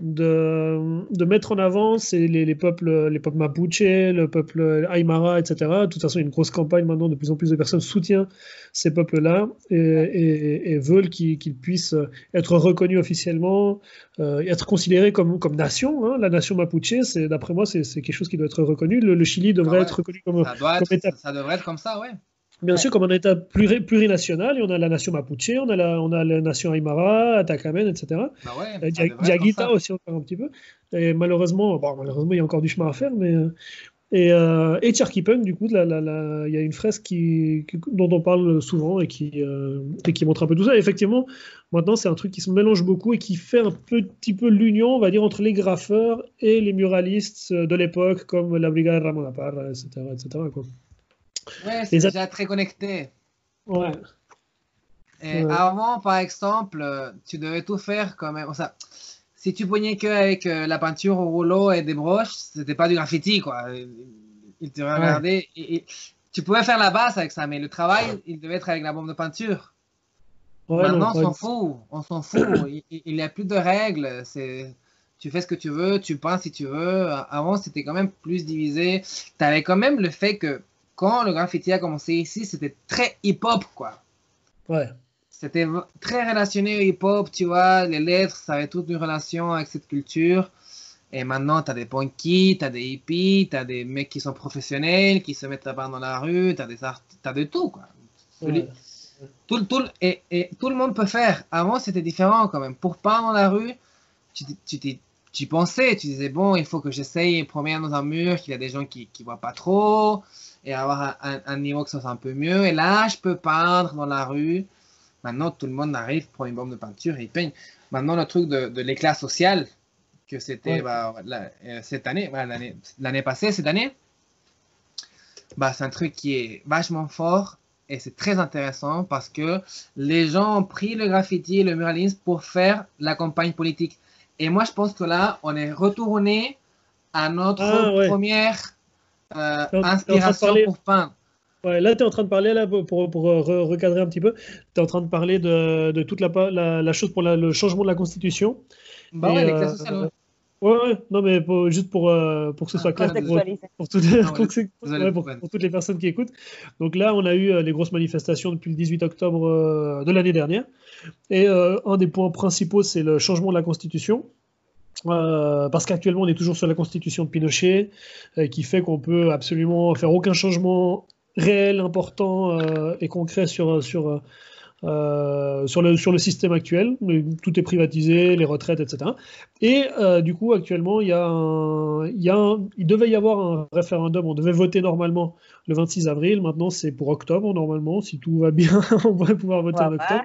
de, mettre en avant les, les, peuples, les peuples mapuche, le peuple aymara, etc. De toute façon, il y a une grosse campagne maintenant, de plus en plus de personnes soutiennent ces peuples-là et, veulent qu'ils puissent être reconnus officiellement, euh, être considérés comme, comme nation. Hein. La nation mapuche, d'après moi, c'est quelque chose qui doit être reconnu. Le, Chili devrait ah être reconnu comme, ça, comme ça devrait être comme ça, ouais. Bien sûr, comme un État plurinational, on a la nation Mapuche, on a la, on a la nation Aymara, Atacamen, etc. Bah ouais, Diaguita aussi encore un petit peu. Et malheureusement, bon, malheureusement, il y a encore du chemin à faire, mais euh, et, euh, et du coup, il y a une fresque qui, dont on parle souvent et qui, euh, et qui montre un peu tout ça. Et effectivement, maintenant, c'est un truc qui se mélange beaucoup et qui fait un petit peu l'union, on va dire, entre les graffeurs et les muralistes de l'époque, comme la Brigade Ramon Parra, etc. etc. Quoi. Ouais, c'est déjà très connecté. Ouais. Et avant, par exemple, tu devais tout faire comme ça. Si tu poignais que avec euh, la peinture au rouleau et des broches, c'était pas du graffiti, quoi. Il te regardait. Et, tu pouvais faire la base avec ça, mais le travail, il devait être avec la bombe de peinture. Maintenant, on s'en fout. On s'en fout. il n'y a plus de règles. C'est tu fais ce que tu veux, tu peins si tu veux. Avant, c'était quand même plus divisé. Tu avais quand même le fait que quand le graffiti a commencé ici, c'était très hip-hop, quoi. Ouais. C'était très relationné au hip-hop, tu vois. Les lettres, ça avait toute une relation avec cette culture. Et maintenant, tu as des punkies, tu as des hippies, tu as des mecs qui sont professionnels, qui se mettent à part dans la rue, tu as des art... as de tout, quoi. Tout, tout, et, et, tout le monde peut faire. Avant, c'était différent quand même. Pour peindre dans la rue, tu, tu, tu, pensais, tu disais, bon, il faut que j'essaye de promener dans un mur, qu'il y a des gens qui ne voient pas trop et avoir un, niveau qui soit un peu mieux. Et là, je peux peindre dans la rue. Maintenant, tout le monde arrive, prend une bombe de peinture et il peigne. Maintenant, le truc de, l'éclat social, que c'était bah, euh, cette année, l'année passée, cette année, bah, c'est un truc qui est vachement fort et c'est très intéressant parce que les gens ont pris le graffiti et le muralisme pour faire la campagne politique. Et moi, je pense que là, on est retourné à notre Ah, ouais. première euh, T'es en- t'es en train de inspiration parler- pour peindre. Ouais, là, tu es en train de parler, là, pour, pour re- recadrer un petit peu, tu es en train de parler de, de toute la, la, la chose pour la- le changement de la Constitution. Bah Et, ouais, les euh, classes sociales, ouais. Ouais, ouais, non, mais pour- juste pour, euh, pour que ce Ah, soit clair pour, toutes les- pour que c'est- désolé ouais, pour pour- pour toutes les personnes qui écoutent. Donc là, on a eu euh, les grosses manifestations depuis le 18 octobre euh, de l'année dernière. Et euh, un des points principaux, c'est le changement de la Constitution. Euh, parce qu'actuellement, on est toujours sur la Constitution de Pinochet, euh, qui fait qu'on peut absolument faire aucun changement réel, important euh, et concret sur, sur, sur, le, sur le système actuel. Tout est privatisé, les retraites, etc. Et du coup, actuellement, il, y a un- il, y a un- il devait y avoir un référendum. On devait voter normalement le 26 avril. Maintenant, c'est pour octobre, normalement. Si tout va bien, on pourrait pouvoir voter en octobre.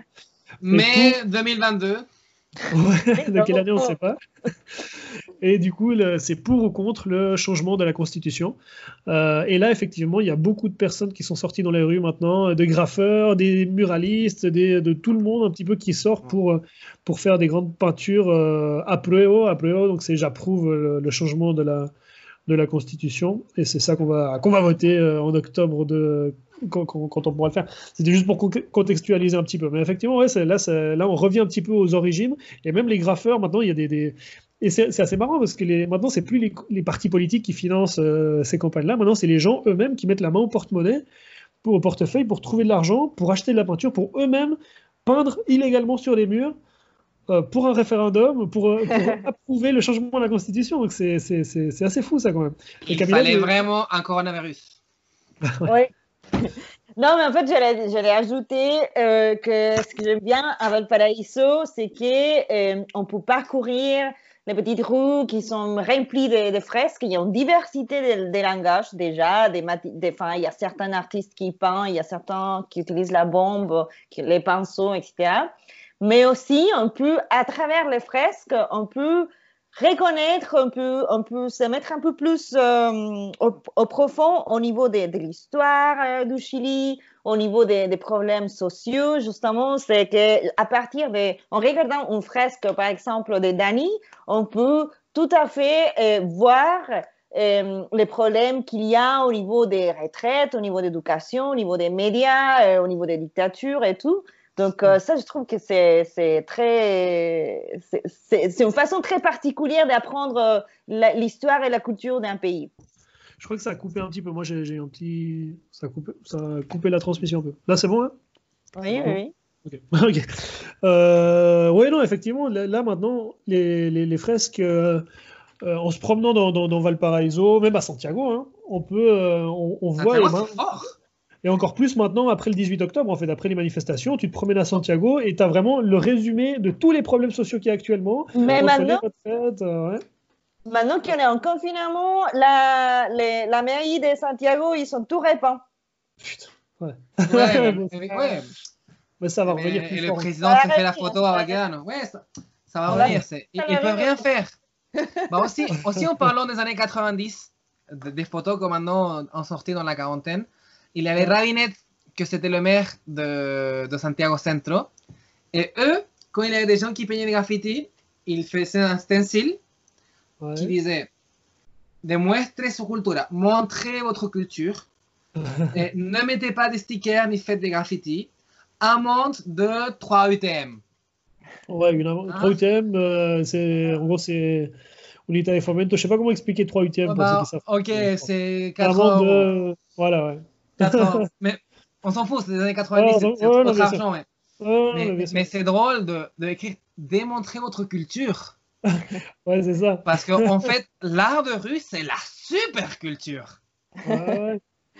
Mais 2022, Ouais, de quelle année, on ne sait pas. Et du coup, c'est pour ou contre le changement de la Constitution. Euh, et là, effectivement, il y a beaucoup de personnes qui sont sorties dans les rues maintenant, des graffeurs, des muralistes, des- de tout le monde un petit peu qui sort pour, euh, pour faire des grandes peintures euh, apruebo, apruebo, donc c'est j'approuve le, le changement de la, de la Constitution. Et c'est ça qu'on va, qu'on va voter euh, en octobre de, quand, quand- quand on pourra le faire. C'était juste pour con- contextualiser un petit peu. Mais effectivement, ouais, là, on revient un petit peu aux origines. Et même les graffeurs, maintenant, il y a des. des- Et c'est assez marrant parce que les... maintenant, c'est plus les, les partis politiques qui financent euh, ces campagnes-là. Maintenant, c'est les gens eux-mêmes qui mettent la main au porte-monnaie, au portefeuille, pour trouver de l'argent, pour acheter de la peinture, pour eux-mêmes peindre illégalement sur les murs. euh, pour un référendum, pour, euh, pour approuver le changement de la Constitution. Donc c'est assez fou ça quand même. Et il Camilla, fallait je- vraiment un coronavirus. Oui. Non, mais en fait, j'allais, ajouter euh, que ce que j'aime bien à Valparaiso, c'est qu'on on peut parcourir les petites rues qui sont remplies de, fresques. Il y a une diversité de, langages déjà. Il y a certains artistes qui peignent, il y a certains qui utilisent la bombe, les pinceaux, etc. Mais aussi, on peut, à travers les fresques, on peut reconnaître un peu, on peut se mettre un peu plus euh, au, profond au niveau de, de l'histoire euh, du Chili, au niveau des, problèmes sociaux. Justement, c'est que à partir de, en regardant une fresque, par exemple, de Dani, on peut tout à fait euh, voir les problèmes qu'il y a au niveau des retraites, au niveau d'éducation, au niveau des médias, au niveau des dictatures et tout. Donc euh, ça, je trouve que c'est très c'est- une façon très particulière d'apprendre euh, l'histoire et la culture d'un pays. Je crois que ça a coupé un petit peu. Moi, j'ai un petit. Ça a, coupé, ça a coupé la transmission un peu. Là, c'est bon, hein? Oui, oui, Ok. Ok. Euh, ouais, non, effectivement, là, là, maintenant, les, les, les fresques, euh, en se promenant dans, dans, dans Valparaiso, même à Santiago, hein, on peut, euh, on, on voit les mains. c'est fort. Et encore plus maintenant, après le 18 octobre, en fait, après les manifestations, tu te promènes à Santiago et tu as vraiment le résumé de tous les problèmes sociaux qu'il y a actuellement. Mais les maintenant, retraites, euh, ouais. maintenant qu'on est en confinement, la, les- la mairie de Santiago, ils sont tout répandus. Putain, ouais. Ouais, mais, ouais. mais ça va revenir et plus le fort. président va fait la photo ça va avec Gano. Ouais, ça, ça va revenir. Ils, va peuvent rien faire. Bah aussi, aussi, en parlant des années 90, de- des photos que maintenant ont sorti dans la quarantaine, il avait Rabinet, que c'était le maire de, de Santiago Centro. Et eux, quand il y avait des gens qui peignaient des graffitis, ils faisaient un stencil Ouais. qui disait Demuestre su cultura, montrez votre culture. Et ne mettez pas des stickers ni faites des graffitis. Amende de 3 UTM. Ouais, une avant- Ah. 3 UTM, euh, c'est, en gros, c'est Unité de Fomento. Je sais pas comment expliquer 3 UTM pour Bah, ok, c'est 4 Avant euros. de... Voilà, ouais. 4 euros. Mais on s'en fout, c'est des années 90, Ouais, c'est ouais, trop d'argent. ouais. Mais, c'est drôle de, de écrire démontrer votre culture. Ouais, c'est ça. Parce qu'en fait, l'art de rue, c'est la super culture. Ouais.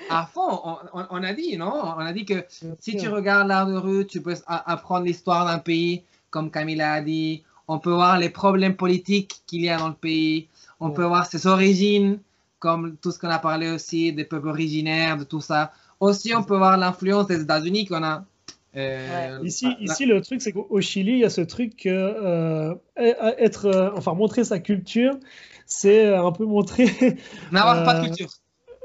À fond, on, on- on a dit, non? On a dit que si tu regardes l'art de rue, tu peux apprendre l'histoire d'un pays, comme Camilla a dit. On peut voir les problèmes politiques qu'il y a dans le pays. On Ouais. peut voir ses origines, comme tout ce qu'on a parlé aussi des peuples originaires, de tout ça. Aussi, on peut voir l'influence des États-Unis qu'on a. euh, Ici, la- ici, le truc, c'est qu'au Chili, il y a ce truc que euh, être, euh, enfin, montrer sa culture, c'est un peu montrer. N'avoir pas de culture.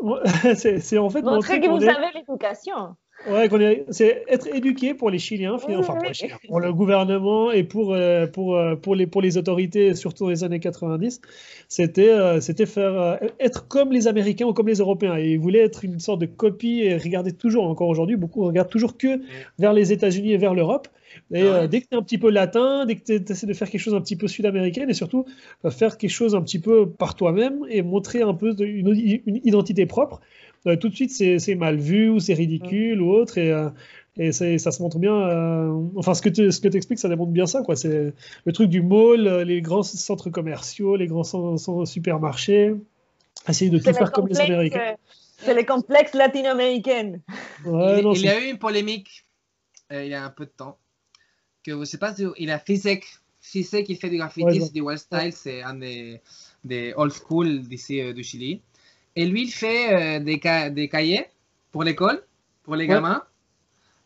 c'est en fait montrer que vous est- avez l'éducation. Ouais, c'est être éduqué pour les Chiliens, enfin pour, les Chiliens, pour le gouvernement et pour, euh, pour, euh, pour, les, pour les autorités, surtout dans les années 90, c'était euh, c'était faire être comme les Américains ou comme les Européens. Et ils voulaient être une sorte de copie et regarder toujours, encore aujourd'hui, beaucoup regardent toujours que vers les États-Unis et vers l'Europe. Et dès que tu es un petit peu latin, dès que tu essaies de faire quelque chose un petit peu sud-américain, et surtout faire quelque chose un petit peu par toi-même et montrer un peu une, une identité propre, euh, tout de suite c'est mal vu ou c'est ridicule ou autre. Et, euh, et ça se montre bien. Euh, enfin, ce que tu ce que expliques, ça démontre bien ça. quoi. C'est le truc du mall, les grands centres commerciaux, les grands supermarchés. Essayer de tout faire comme les Américains. C'est le complexe latino-américain. il, y a eu une polémique il y a un peu de temps. Que je sais pas si il a Fisek. Fisek qui fait du graffiti, c'est du wild style, c'est un des, des old school d'ici du Chili. Et lui, il fait euh, des, des, cahiers pour l'école, pour les gamins,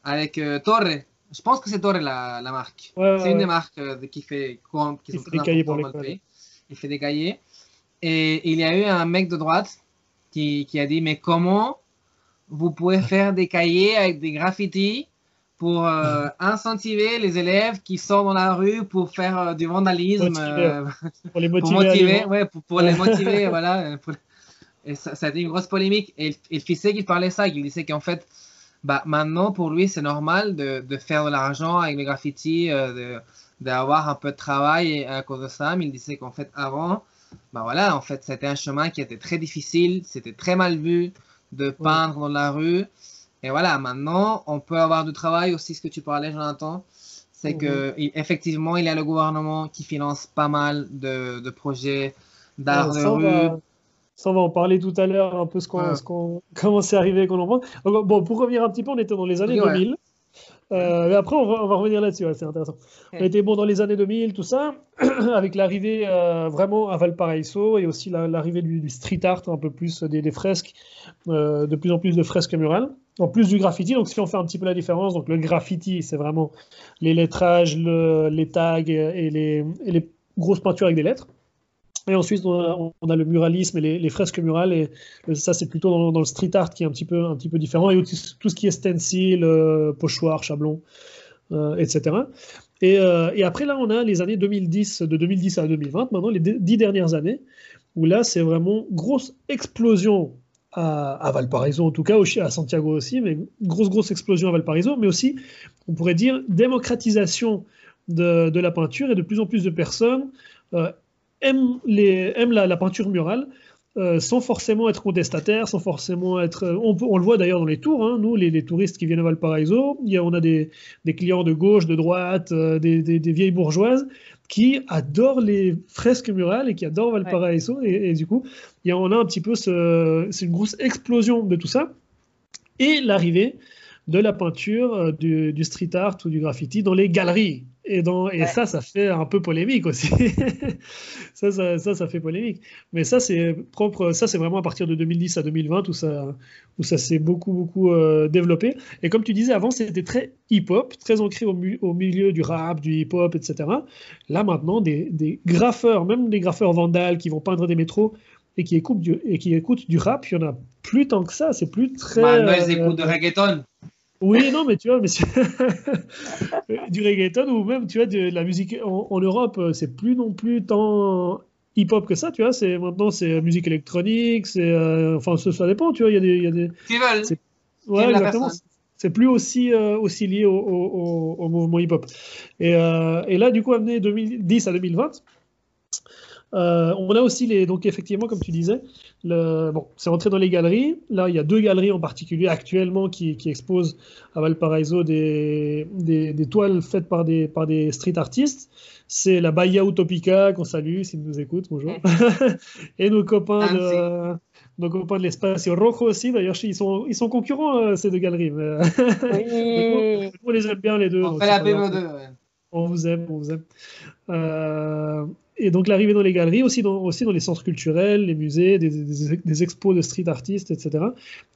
avec euh, Torre. Je pense que c'est Torre la, la marque. c'est une des marques euh, qui fait qui sont très des cahiers pour. Il fait des cahiers. Et il y a eu un mec de droite qui, qui a dit Mais comment vous pouvez faire des cahiers avec des graffitis pour incentiver les élèves qui sortent dans la rue pour faire du vandalisme, pour les motiver, ouais, pour, pour les motiver, voilà, pour, et ça, a été une grosse polémique. Et, il disait qu'il parlait ça, qu'il disait qu'en fait, bah, maintenant, pour lui, c'est normal de, de, faire de l'argent avec les graffitis, euh, d'avoir un peu de travail à cause de ça. Mais il disait qu'en fait, avant, bah voilà, en fait, c'était un chemin qui était très difficile, c'était très mal vu de peindre dans la rue. Et voilà, maintenant, on peut avoir du travail aussi, ce que tu parlais, Jonathan. C'est que, effectivement, il y a le gouvernement qui finance pas mal de, de projets d'art de rue. Ça, on va en parler tout à l'heure, un peu ce qu'on, comment c'est arrivé, qu'on en prend. Bon, pour revenir un petit peu, on était dans les années 2000. Euh, après, on va, on va revenir là-dessus, c'est intéressant. On était bon dans les années 2000, tout ça, avec l'arrivée euh, vraiment à Valparaiso et aussi l'arrivée du, street art, un peu plus des, fresques, euh, de plus en plus de fresques murales, en plus du graffiti. Donc, si on fait un petit peu la différence, donc le graffiti, c'est vraiment les lettrages, les tags et les, et les grosses peintures avec des lettres. Et ensuite, on a, le muralisme et les, fresques murales. Et ça, c'est plutôt dans, le street art qui est un petit peu, un petit peu différent. Et tout ce qui est stencil, euh, pochoir, chablon, euh, etc. Euh, et, après, là, on a les années 2010, de 2010 à 2020, maintenant, les dix dernières années, où là, c'est vraiment grosse explosion à, Valparaiso, en tout cas, à Santiago aussi, mais grosse, grosse explosion à Valparaiso, mais aussi, on pourrait dire, démocratisation de, la peinture et de plus en plus de personnes aiment, les, la, peinture murale euh, sans forcément être contestataires, sans forcément être. Euh, on, on le voit d'ailleurs dans les tours, hein, nous, les, touristes qui viennent à Valparaiso, il y a, on a des, des, clients de gauche, de droite, euh, des, des, vieilles bourgeoises qui adorent les fresques murales et qui adorent Valparaiso. Et, du coup, il y a, on a un petit peu ce, c'est une grosse explosion de tout ça. Et l'arrivée de la peinture, du, du, street art ou du graffiti dans les galeries. Et, dans, et ça, ça fait un peu polémique aussi. ça, ça, ça, fait polémique. Mais ça, c'est propre. Ça, c'est vraiment à partir de 2010 à 2020 où ça, où ça s'est beaucoup, beaucoup euh, développé. Et comme tu disais avant, c'était très hip-hop, très ancré au, au, milieu du rap, du hip-hop, etc. Là, maintenant, des, des, graffeurs, même des graffeurs vandales qui vont peindre des métros et qui écoutent du, et qui écoutent du rap, il y en a plus tant que ça. C'est plus très. Bah, ils écoutent de reggaeton. Oui, non, mais tu vois, mais du reggaeton ou même, tu vois, de la musique en, Europe, euh, c'est plus non plus tant hip-hop que ça, tu vois. C'est maintenant, c'est musique électronique, c'est, euh, enfin, ça, dépend, tu vois. Il y a des, il y a des. Ouais, exactement. C'est plus aussi euh, aussi lié au, au, au mouvement hip-hop. Et, et, là, du coup, amené 2010 à 2020. Euh, on a aussi les, donc effectivement, comme tu disais, le, bon, c'est rentré dans les galeries. Là, il y a deux galeries en particulier actuellement qui, exposent à Valparaiso des, des, toiles faites par des, par des street artistes. C'est la Bahia Utopica qu'on salue s'ils nous écoutent, bonjour. Et nos copains de, nos copains de l'Espacio Rojo aussi. D'ailleurs, ils sont, ils sont concurrents euh, ces deux galeries. Mais... on les aime bien les deux. On fait la 2 On vous aime, on vous aime. Euh, et donc l'arrivée dans les galeries, aussi dans, aussi dans les centres culturels, les musées, des, expos de street artistes, etc.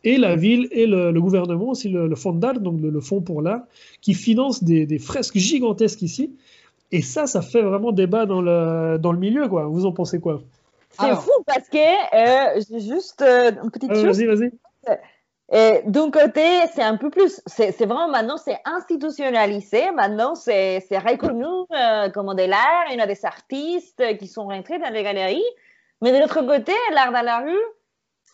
Et la ville et le, gouvernement, aussi le, le Fondar, donc le, Fonds pour l'art, qui finance des, fresques gigantesques ici. Et ça, ça fait vraiment débat dans le, dans le milieu, quoi. Vous en pensez quoi? C'est fou parce que, euh, juste euh, une petite chose. Vas-y, vas-y. Et d'un côté, c'est un peu plus, c'est vraiment maintenant, c'est institutionnalisé, maintenant, c'est reconnu euh, comme de l'art, il y a des artistes qui sont rentrés dans les galeries. Mais de l'autre côté, l'art dans la rue,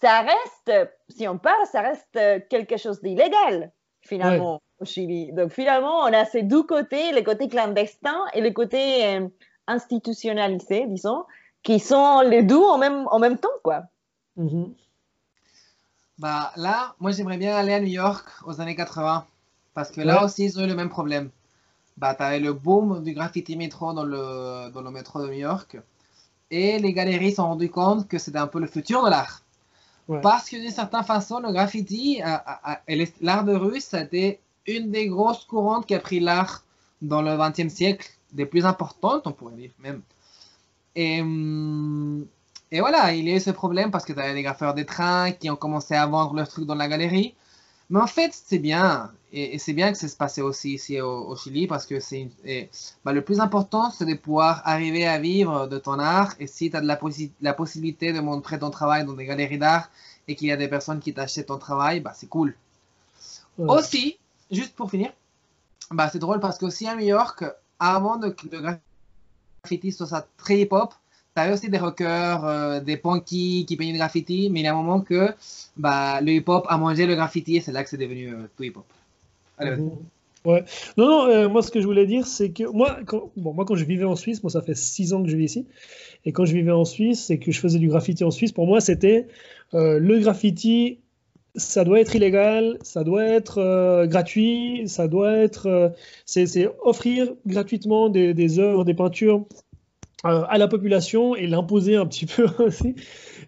ça reste, si on parle, ça reste quelque chose d'illégal, finalement, au Chili. Donc, finalement, on a ces deux côtés, le côté clandestin et le côté euh, institutionnalisé, disons, qui sont les deux en même, en même temps, quoi. Mm-hmm. Bah là, moi j'aimerais bien aller à New York aux années 80. Parce que là aussi, ils ont eu le même problème. Bah, tu avais le boom du graffiti métro dans le, dans le métro de New York. Et les galeries se sont rendues compte que c'était un peu le futur de l'art. Parce que d'une certaine façon, le graffiti et l'art de rue, c'était une des grosses courantes qui a pris l'art dans le XXe siècle, des plus importantes, on pourrait dire même. Et, hum, et voilà, il y a eu ce problème parce que tu avais des graffeurs des trains qui ont commencé à vendre leurs trucs dans la galerie. Mais en fait, c'est bien. Et, c'est bien que ça se passait aussi ici au, Chili parce que c'est bah, le plus important, c'est de pouvoir arriver à vivre de ton art. Et si tu as de la, la, possibilité de montrer ton travail dans des galeries d'art et qu'il y a des personnes qui t'achètent ton travail, bah, c'est cool. Aussi, juste pour finir, bah, c'est drôle parce qu'aussi à New York, avant de, de graffiti soit très hip-hop, tu aussi des rockers, euh, des punkies qui peignent du graffiti, mais il y a un moment que bah, le hip-hop a mangé le graffiti et c'est là que c'est devenu euh, tout hip-hop. Mhm. Ouais. Non, non, euh, moi ce que je voulais dire, c'est que moi quand, bon, moi, quand je vivais en Suisse, moi ça fait six ans que je vis ici, et quand je vivais en Suisse et que je faisais du graffiti en Suisse, pour moi c'était le graffiti, ça doit être illégal, ça doit être gratuit, ça doit être. c'est offrir gratuitement des, des œuvres, des peintures à la population et l'imposer un petit peu aussi.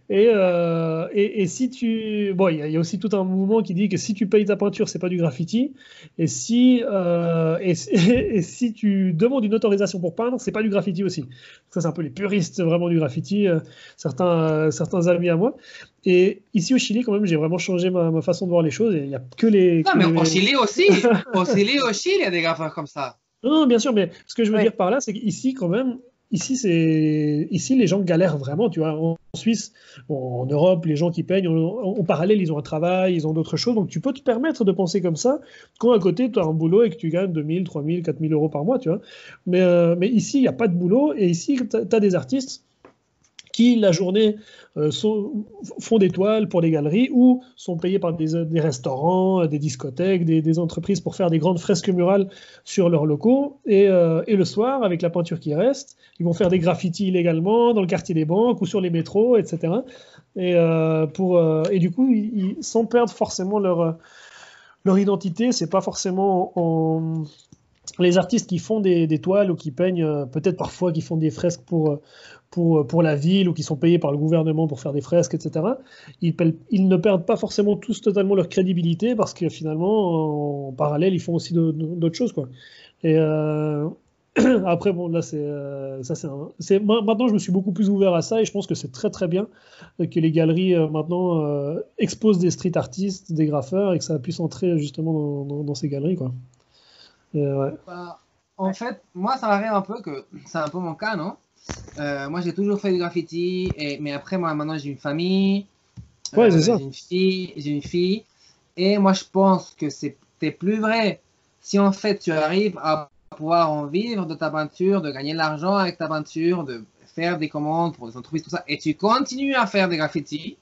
Et, euh, et, et, si tu. Bon, il y, a aussi tout un mouvement qui dit que si tu payes ta peinture, c'est pas du graffiti. Et si, euh, et, et, si tu demandes une autorisation pour peindre, c'est pas du graffiti aussi. Ça, c'est un peu les puristes vraiment du graffiti, certains, certains amis à moi. Et ici au Chili, quand même, j'ai vraiment changé ma, ma, façon de voir les choses. Il n'y a que les. Non, mais au Chili aussi. au Chili aussi, il y a des graffeurs comme ça. Non, non, bien sûr, mais ce que je veux dire par là, c'est qu'ici, quand même, Ici, c'est ici les gens galèrent vraiment, tu vois. En Suisse, en Europe, les gens qui peignent, en, parallèle, ils ont un travail, ils ont d'autres choses. Donc, tu peux te permettre de penser comme ça quand à côté, tu as un boulot et que tu gagnes 2000, 3000, 4000 euros par mois, tu vois. Mais, euh, mais ici, il n'y a pas de boulot et ici, tu as des artistes qui, la journée, euh, font des toiles pour des galeries ou sont payés par des, restaurants, des discothèques, des, entreprises pour faire des grandes fresques murales sur leurs locaux. Euh, et, le soir, avec la peinture qui reste, ils vont faire des graffitis illégalement dans le quartier des banques ou sur les métros, etc. Et, euh, du coup, ils, sans perdre forcément leur, leur identité, c'est pas forcément en les artistes qui font des, toiles ou qui peignent, peut-être parfois qui font des fresques pour, pour, pour la ville ou qui sont payés par le gouvernement pour faire des fresques, etc., ils, ne perdent pas forcément tous totalement leur crédibilité parce que finalement, en parallèle, ils font aussi d'autres choses. Quoi. Et euh, après, bon, là, c'est euh, ça, c'est maintenant, je me suis beaucoup plus ouvert à ça et je pense que c'est très très bien que les galeries euh, maintenant exposent des street artistes, des graffeurs et que ça puisse entrer justement dans, dans, ces galeries, quoi. Ouais. Bah, en fait, moi, ça m'arrive un peu que c'est un peu mon cas, non? Euh, moi, j'ai toujours fait du graffiti, et, mais après, moi, maintenant, j'ai une famille. Ouais, c'est euh, ça. J'ai une fille, j'ai une fille. Et moi, je pense que c'était plus vrai si en fait tu arrives à pouvoir en vivre de ta peinture, de gagner de l'argent avec ta peinture, de faire des commandes pour des entreprises, tout ça, et tu continues à faire des graffitis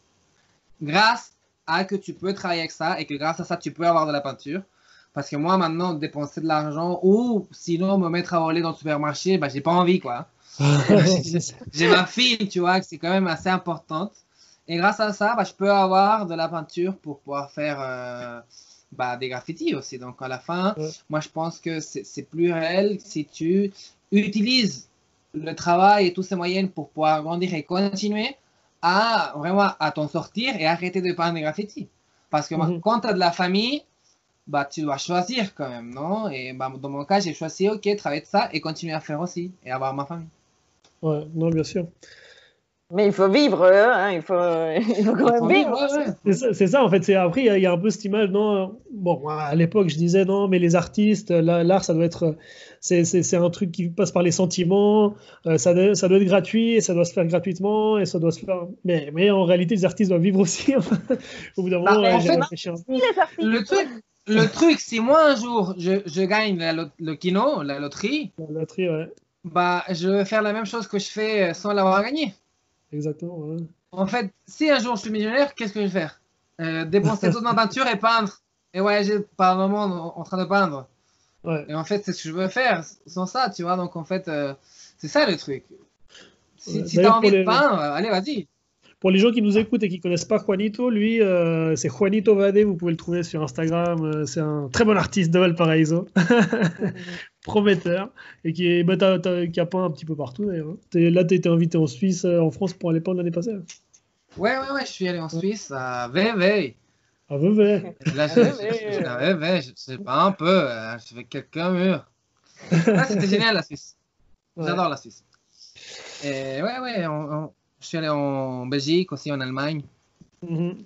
grâce à que tu peux travailler avec ça et que grâce à ça, tu peux avoir de la peinture. Parce que moi, maintenant, dépenser de l'argent ou sinon me mettre à voler dans le supermarché, bah, j'ai pas envie, quoi. j'ai ma fille, tu vois, c'est quand même assez importante. Et grâce à ça, bah, je peux avoir de la peinture pour pouvoir faire euh, bah, des graffitis aussi. Donc à la fin, moi je pense que c'est plus réel si tu utilises le travail et tous ces moyens pour pouvoir grandir et continuer à vraiment à t'en sortir et arrêter de peindre des graffitis. Parce que mhm. quand tu as de la famille, bah, tu dois choisir quand même, non? Et bah, dans mon cas, j'ai choisi, ok, travailler de ça et continuer à faire aussi et avoir ma famille. Ouais, non, bien sûr. Mais il faut vivre, hein, il, faut, il faut quand même vivre. C'est ça, en fait. Après, il y, a un peu cette image, non Bon, à l'époque, je disais, non, mais les artistes, l'art, ça doit être. C'est un truc qui passe par les sentiments, euh, ça, doit, ça doit être gratuit, et ça doit se faire gratuitement, et ça doit se faire. Mais, mais en réalité, les artistes doivent vivre aussi. Au bout d'un bah, moment, en fait, le truc, le truc, si moi un jour je, je gagne la, le kino, la loterie, la loterie, ouais. Bah, je vais faire la même chose que je fais sans l'avoir gagné. Exactement. En fait, si un jour je suis millionnaire, qu'est-ce que je vais faire? Euh, Dépenser toute ma peinture et peindre. Et voyager par monde en train de peindre. Ouais. Et en fait, c'est ce que je veux faire sans ça, tu vois. Donc, en fait, euh, c'est ça le truc. Si, si tu as envie de peindre, allez, vas-y. Pour les gens qui nous écoutent et qui connaissent pas Juanito, lui, euh, c'est Juanito Vade. Vous pouvez le trouver sur Instagram. Euh, c'est un très bon artiste de Valparaiso, prometteur, et qui, est, bah, qui a peint un petit peu partout d'ailleurs. Hein. Là, tu été invité en Suisse, euh, en France pour aller peindre l'année passée. Ouais, ouais, ouais, je suis allé en Suisse à Vevey. À Vevey. Là, je, je, à Vevey, je sais pas un peu, je fais quelques murs. C'était génial la Suisse. J'adore la Suisse. Et ouais, ouais, on, je suis allé en Belgique, aussi en Allemagne. Mhm.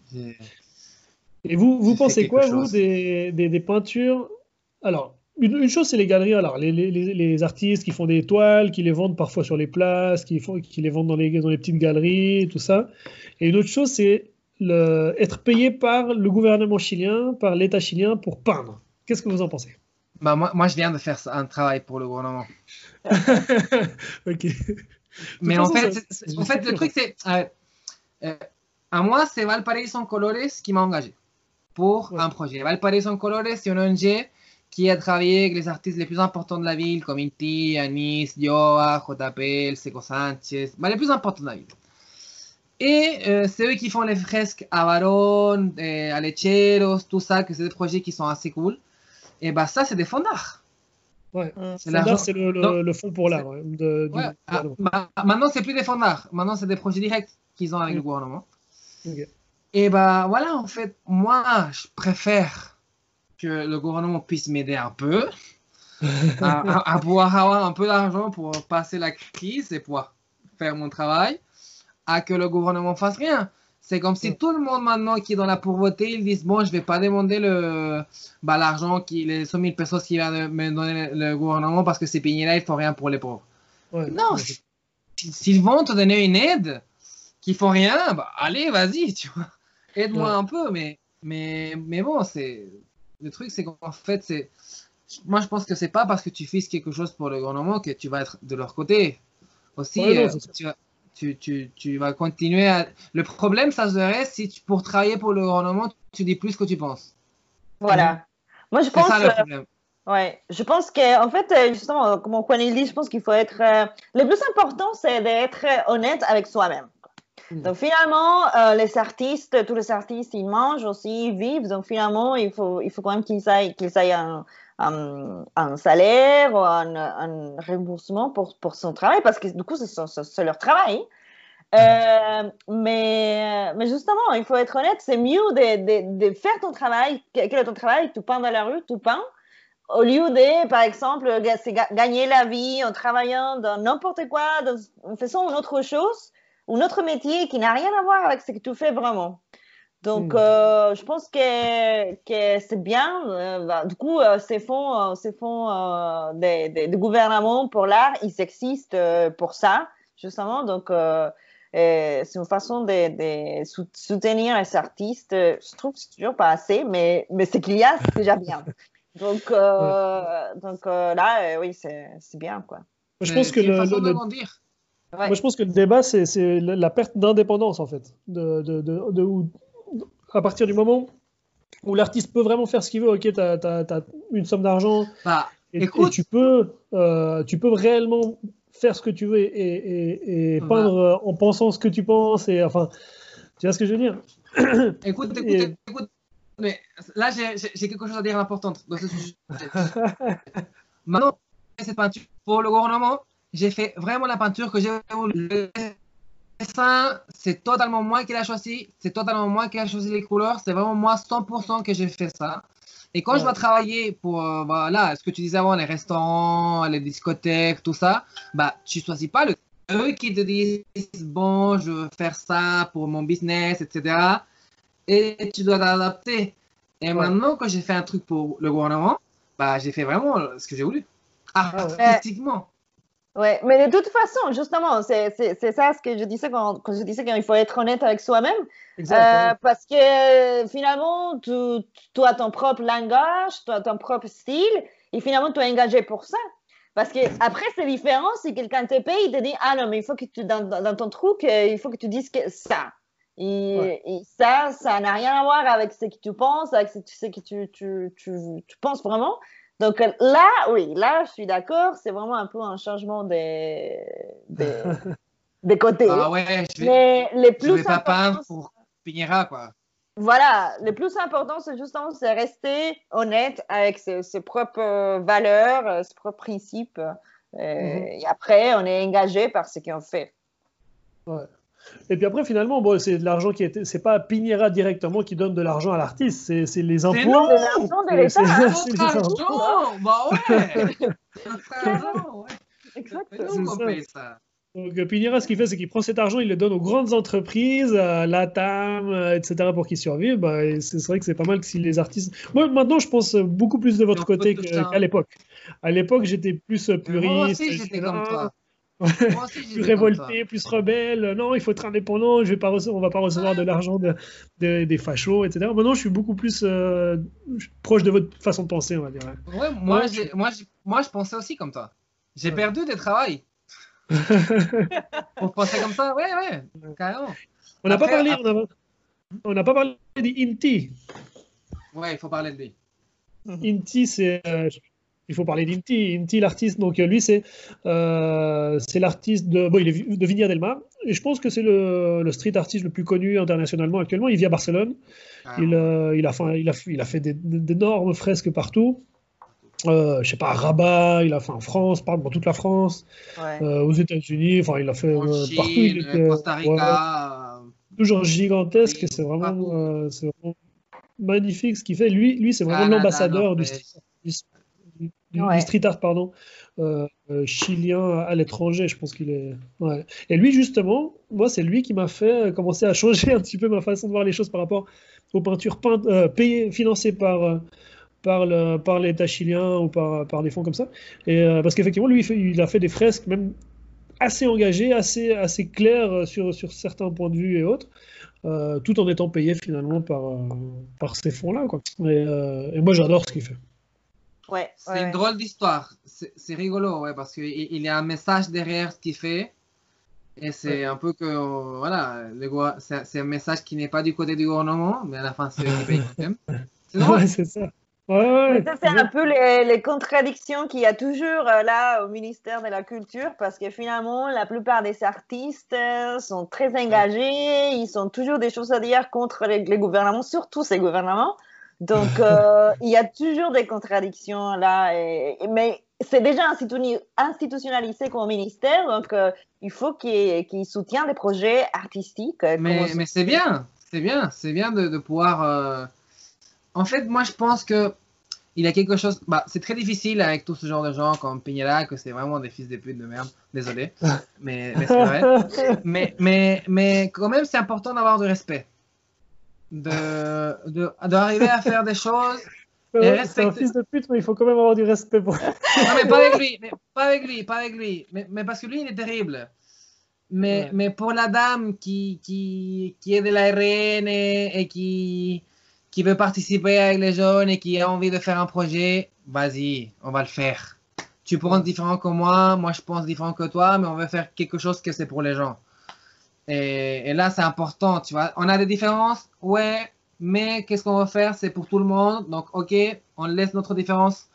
Et vous, vous pensez quoi, vous, des, des, des, peintures? Alors, une, une chose, c'est les galeries. Alors, les, les, les, artistes qui font des toiles, qui les vendent parfois sur les places, qui, font, qui les vendent dans les, dans les petites galeries, tout ça. Et une autre chose, c'est le, être payé par le gouvernement chilien, par l'État chilien pour peindre. Qu'est-ce que vous en pensez? Bah, moi, moi, je viens de faire un travail pour le gouvernement. ok. Mais en fait, en fait, le truc, c'est. Euh, euh, à moi, c'est Valparaiso en Colores qui m'a engagé pour ouais. un projet. Valparaiso en Colores, c'est une ONG qui a travaillé avec les artistes les plus importants de la ville, comme Inti, Anis, Dioa, JP, El Seco Sanchez, bah, les plus importants de la ville. Et euh, c'est eux qui font les fresques à Baron, euh, à Lecheros, tout ça, que c'est des projets qui sont assez cool. Et bah ça, c'est des fonds d'art. Ouais. c'est le, le, le, fonds pour l'art. Ouais, ouais. ah, bah, maintenant, c'est plus des fonds d'art. Maintenant, c'est des projets directs qu'ils ont avec mmh. le gouvernement. Okay. Et bah voilà, en fait, moi, je préfère que le gouvernement puisse m'aider un peu, à, à, à, pouvoir avoir un peu d'argent pour passer la crise et pouvoir faire mon travail, à que le gouvernement fasse rien. C'est comme si tout le monde maintenant qui est dans la pauvreté, ils disent bon, je vais pas demander le bah, l'argent qui les 100 000 pesos qui va me donner le gouvernement parce que ces pays-là ils font rien pour les pauvres. Ouais, non, s'ils vont te donner une aide, qu'ils font rien, bah allez, vas-y, tu vois, aide-moi ouais. un peu, mais mais mais bon, c'est le truc, c'est qu'en fait c'est moi je pense que c'est pas parce que tu fais quelque chose pour le gouvernement que tu vas être de leur côté. Aussi, ouais, non, euh, tu vas tu, tu, tu, vas continuer à... Le problème, ça serait si tu, pour travailler pour le gouvernement, tu dis plus que tu penses. Voilà. Mmh. Moi, je pense... C'est ça le problème. Euh, ouais, je pense qu'en fait, euh, justement, comme Juan dit, je pense qu'il faut être... Le plus important, c'est d'être honnête avec soi-même. Mmh. Donc finalement, euh, les artistes, tous les artistes, ils mangent aussi, ils vivent. Donc finalement, il faut, il faut quand même qu'ils aillent, qu'ils aillent un, un, un, salaire ou un, un, remboursement pour, pour son travail, parce que du coup, c'est leur travail. Euh, mais, mais justement, il faut être honnête, c'est mieux de, de, de, faire ton travail. Quel est ton travail Tu peins dans la rue, tu peins. Au lieu de, par exemple, gagner la vie en travaillant dans n'importe quoi, dans, en faisant une autre chose, un autre métier qui n'a rien à voir avec ce que tu fais vraiment. Donc, mmh. euh, je pense que, que c'est bien. Euh, bah, du coup, euh, ces fonds, euh, ces fonds euh, des, des, des, gouvernements pour l'art, ils existent euh, pour ça, justement. Donc, c'est une façon de, de, soutenir les artistes. Je trouve que c'est toujours pas assez, mais, mais ce qu'il y a, c'est déjà bien. Donc, donc là, oui, c'est bien, quoi. Je pense que le, le, le... Ouais. Moi, je pense que le débat, c'est la perte d'indépendance, en fait. De, de, de, de, à partir du moment où l'artiste peut vraiment faire ce qu'il veut, ok, tu as, as, as, une somme d'argent, bah, et, et, tu, peux, euh, tu peux réellement faire ce que tu veux et, et, et bah. peindre en pensant ce que tu penses, et enfin, tu vois ce que je veux dire? Écoute, écoute, écoute, mais là, j'ai quelque chose à dire d'important dans ce sujet. Maintenant, cette peinture pour le gouvernement, j'ai fait vraiment la peinture que j'ai voulu dessin, c'est totalement moi qui l'a choisi, c'est totalement moi qui a choisi les couleurs, c'est vraiment moi 100% que j'ai fait ça. Et quand ouais. je dois travailler pour, euh, voilà, ce que tu disais avant, les restaurants, les discothèques, tout ça, bah, tu choisis pas le eux qui te disent bon, je veux faire ça pour mon business, etc. Et tu dois t'adapter. Et Ouais. maintenant que j'ai fait un truc pour le gouvernement, bah, j'ai fait vraiment ce que j'ai voulu. Ah. Artistiquement. Ouais, mais de toute façon, justement, c'est ça ce que je disais quand, quand je disais qu'il faut être honnête avec soi-même. Euh, parce que euh, finalement, tu, tu as ton propre langage, tu as ton propre style, et finalement, tu es engagé pour ça. Parce que après, c'est différent si quelqu'un te paye, il te dit Ah non, mais il faut que tu, dans, ton truc, euh, il faut que tu dises que ça. Et, Ouais. et ça, ça n'a rien à voir avec ce que tu penses, avec ce, ce que tu, tu, tu, tu penses vraiment. Donc euh, là, oui, là, je suis d'accord, c'est vraiment un peu un changement des, des, des côtés. Ah ouais, je vais, Mais les je plus vais pas peindre pour Pinera, quoi. voilà, le plus important, c'est justement c'est rester honnête avec ses, ses propres valeurs, euh, ses propres principes. euh, Mhm. Et après, on est engagé par ce qu'on fait. Ouais. Et puis après, finalement, bon, c'est de l'argent qui est. C'est pas Pinera directement qui donne de l'argent à l'artiste, c'est c'est les impôts. nous C'est l'argent de C'est- l'État. bah ouais. Argent, ouais. C'est Exactement. ça. Donc euh, Pinera, ce qu'il fait, c'est qu'il prend cet argent, il le donne aux grandes entreprises, à l'ATAM, euh, etc., pour qu'ils survivent. Bah, et c'est c'est vrai que c'est pas mal que si les artistes. Moi, maintenant, je pense beaucoup plus de votre côté qu'à l'époque. À l'époque, j'étais plus euh, Mais Moi puriste, aussi, j'étais comme toi. Aussi, plus révolté, plus rebelle. Non, il faut être indépendant. Je vais pas on va pas recevoir de l'argent de- de- des fachos, etc. Maintenant, je suis beaucoup plus euh, proche de votre façon de penser, on va dire. Ouais, moi, Ouais, j'ai- moi, moi, je pensais aussi comme toi. J'ai Ouais. perdu des travail. Pour penser comme ça, ouais, ouais, carrément. on n'a pas parlé, après- on a- on n'a pas parlé d'Inti. Ouais, il faut parler de lui. Inti, c'est. euh, il faut parler d'Inti. Inti, l'artiste, donc lui, c'est euh, l'artiste de. Bon, il est de Viña del Mar. Et je pense que c'est le, le street artiste le plus connu internationalement actuellement. Il vit à Barcelone. Carrément. Il, euh, il, a, fait, il, a, il a fait d'énormes fresques partout. Euh, je sais pas, à Rabat, il a fait en France, dans toute la France, Ouais. euh, aux États-Unis, enfin, il a fait En euh, Chine, partout. Il était, Costa Rica. euh, toujours gigantesque Oui, c'est vraiment, euh, vraiment magnifique ce qu'il fait. Lui, lui c'est vraiment Canada, l'ambassadeur du, Norvège. Du- du- Ouais. street art pardon, euh, euh, chilien à l'étranger. Je pense qu'il est. ouais. Et lui, justement, moi, c'est lui qui m'a fait euh, commencer à changer un petit peu ma façon de voir les choses par rapport aux peintures euh, payées, financées par. par le- par l'État chilien ou par, par des fonds comme ça. Et, parce qu'effectivement, lui, il, fait- il a fait des fresques même assez engagées, assez, assez claires sur, sur certains points de vue et autres, euh, tout en étant payé finalement par, euh, par ces fonds-là. quoi. Et, euh, et moi, j'adore ce qu'il fait. Ouais, C'est ouais, une ouais. drôle d'histoire. C'est rigolo, ouais, parce qu'il il y a un message derrière ce qu'il fait. Et c'est un peu que, voilà, c'est un message qui n'est pas du côté du gouvernement, mais à la fin, c'est eux qui payent quand même. C'est. Ouais, c'est ça. C'est un peu les, les contradictions qu'il y a toujours euh, là au ministère de la Culture, parce que finalement, la plupart des artistes euh, sont très engagés, ils ont toujours des choses à dire contre les, les gouvernements, surtout ces gouvernements. Donc, euh, il y a toujours des contradictions là, et- et- mais c'est déjà institutionnalisé comme ministère, donc euh, il faut qu'il soutienne des projets artistiques. euh, Mais, c'est bien, c'est bien, c'est bien de, de pouvoir. euh, En fait, moi, je pense que il y a quelque chose. Bah, c'est très difficile avec tout ce genre de gens comme Piñera, que c'est vraiment des fils de pute de merde. Désolé, mais, mais c'est vrai. mais, mais, mais quand même, c'est important d'avoir du respect. De, de, d'arriver à faire des choses. Et c'est un fils de pute, mais il faut quand même avoir du respect pour. Non, mais pas avec lui, mais pas avec lui, pas avec lui. Mais, mais parce que lui, il est terrible. Mais, Ouais. mais pour la dame qui, qui, qui est de la RN et, et qui, qui veut participer avec les jeunes et qui a envie de faire un projet, vas-y, on va le faire. Tu penses différent que moi, moi je pense différent que toi, mais on veut faire quelque chose que c'est pour les gens. Et, et là, c'est important, tu vois. On a des différences, ouais, mais qu'est-ce qu'on va faire? C'est pour tout le monde. Donc, ok, on laisse notre différence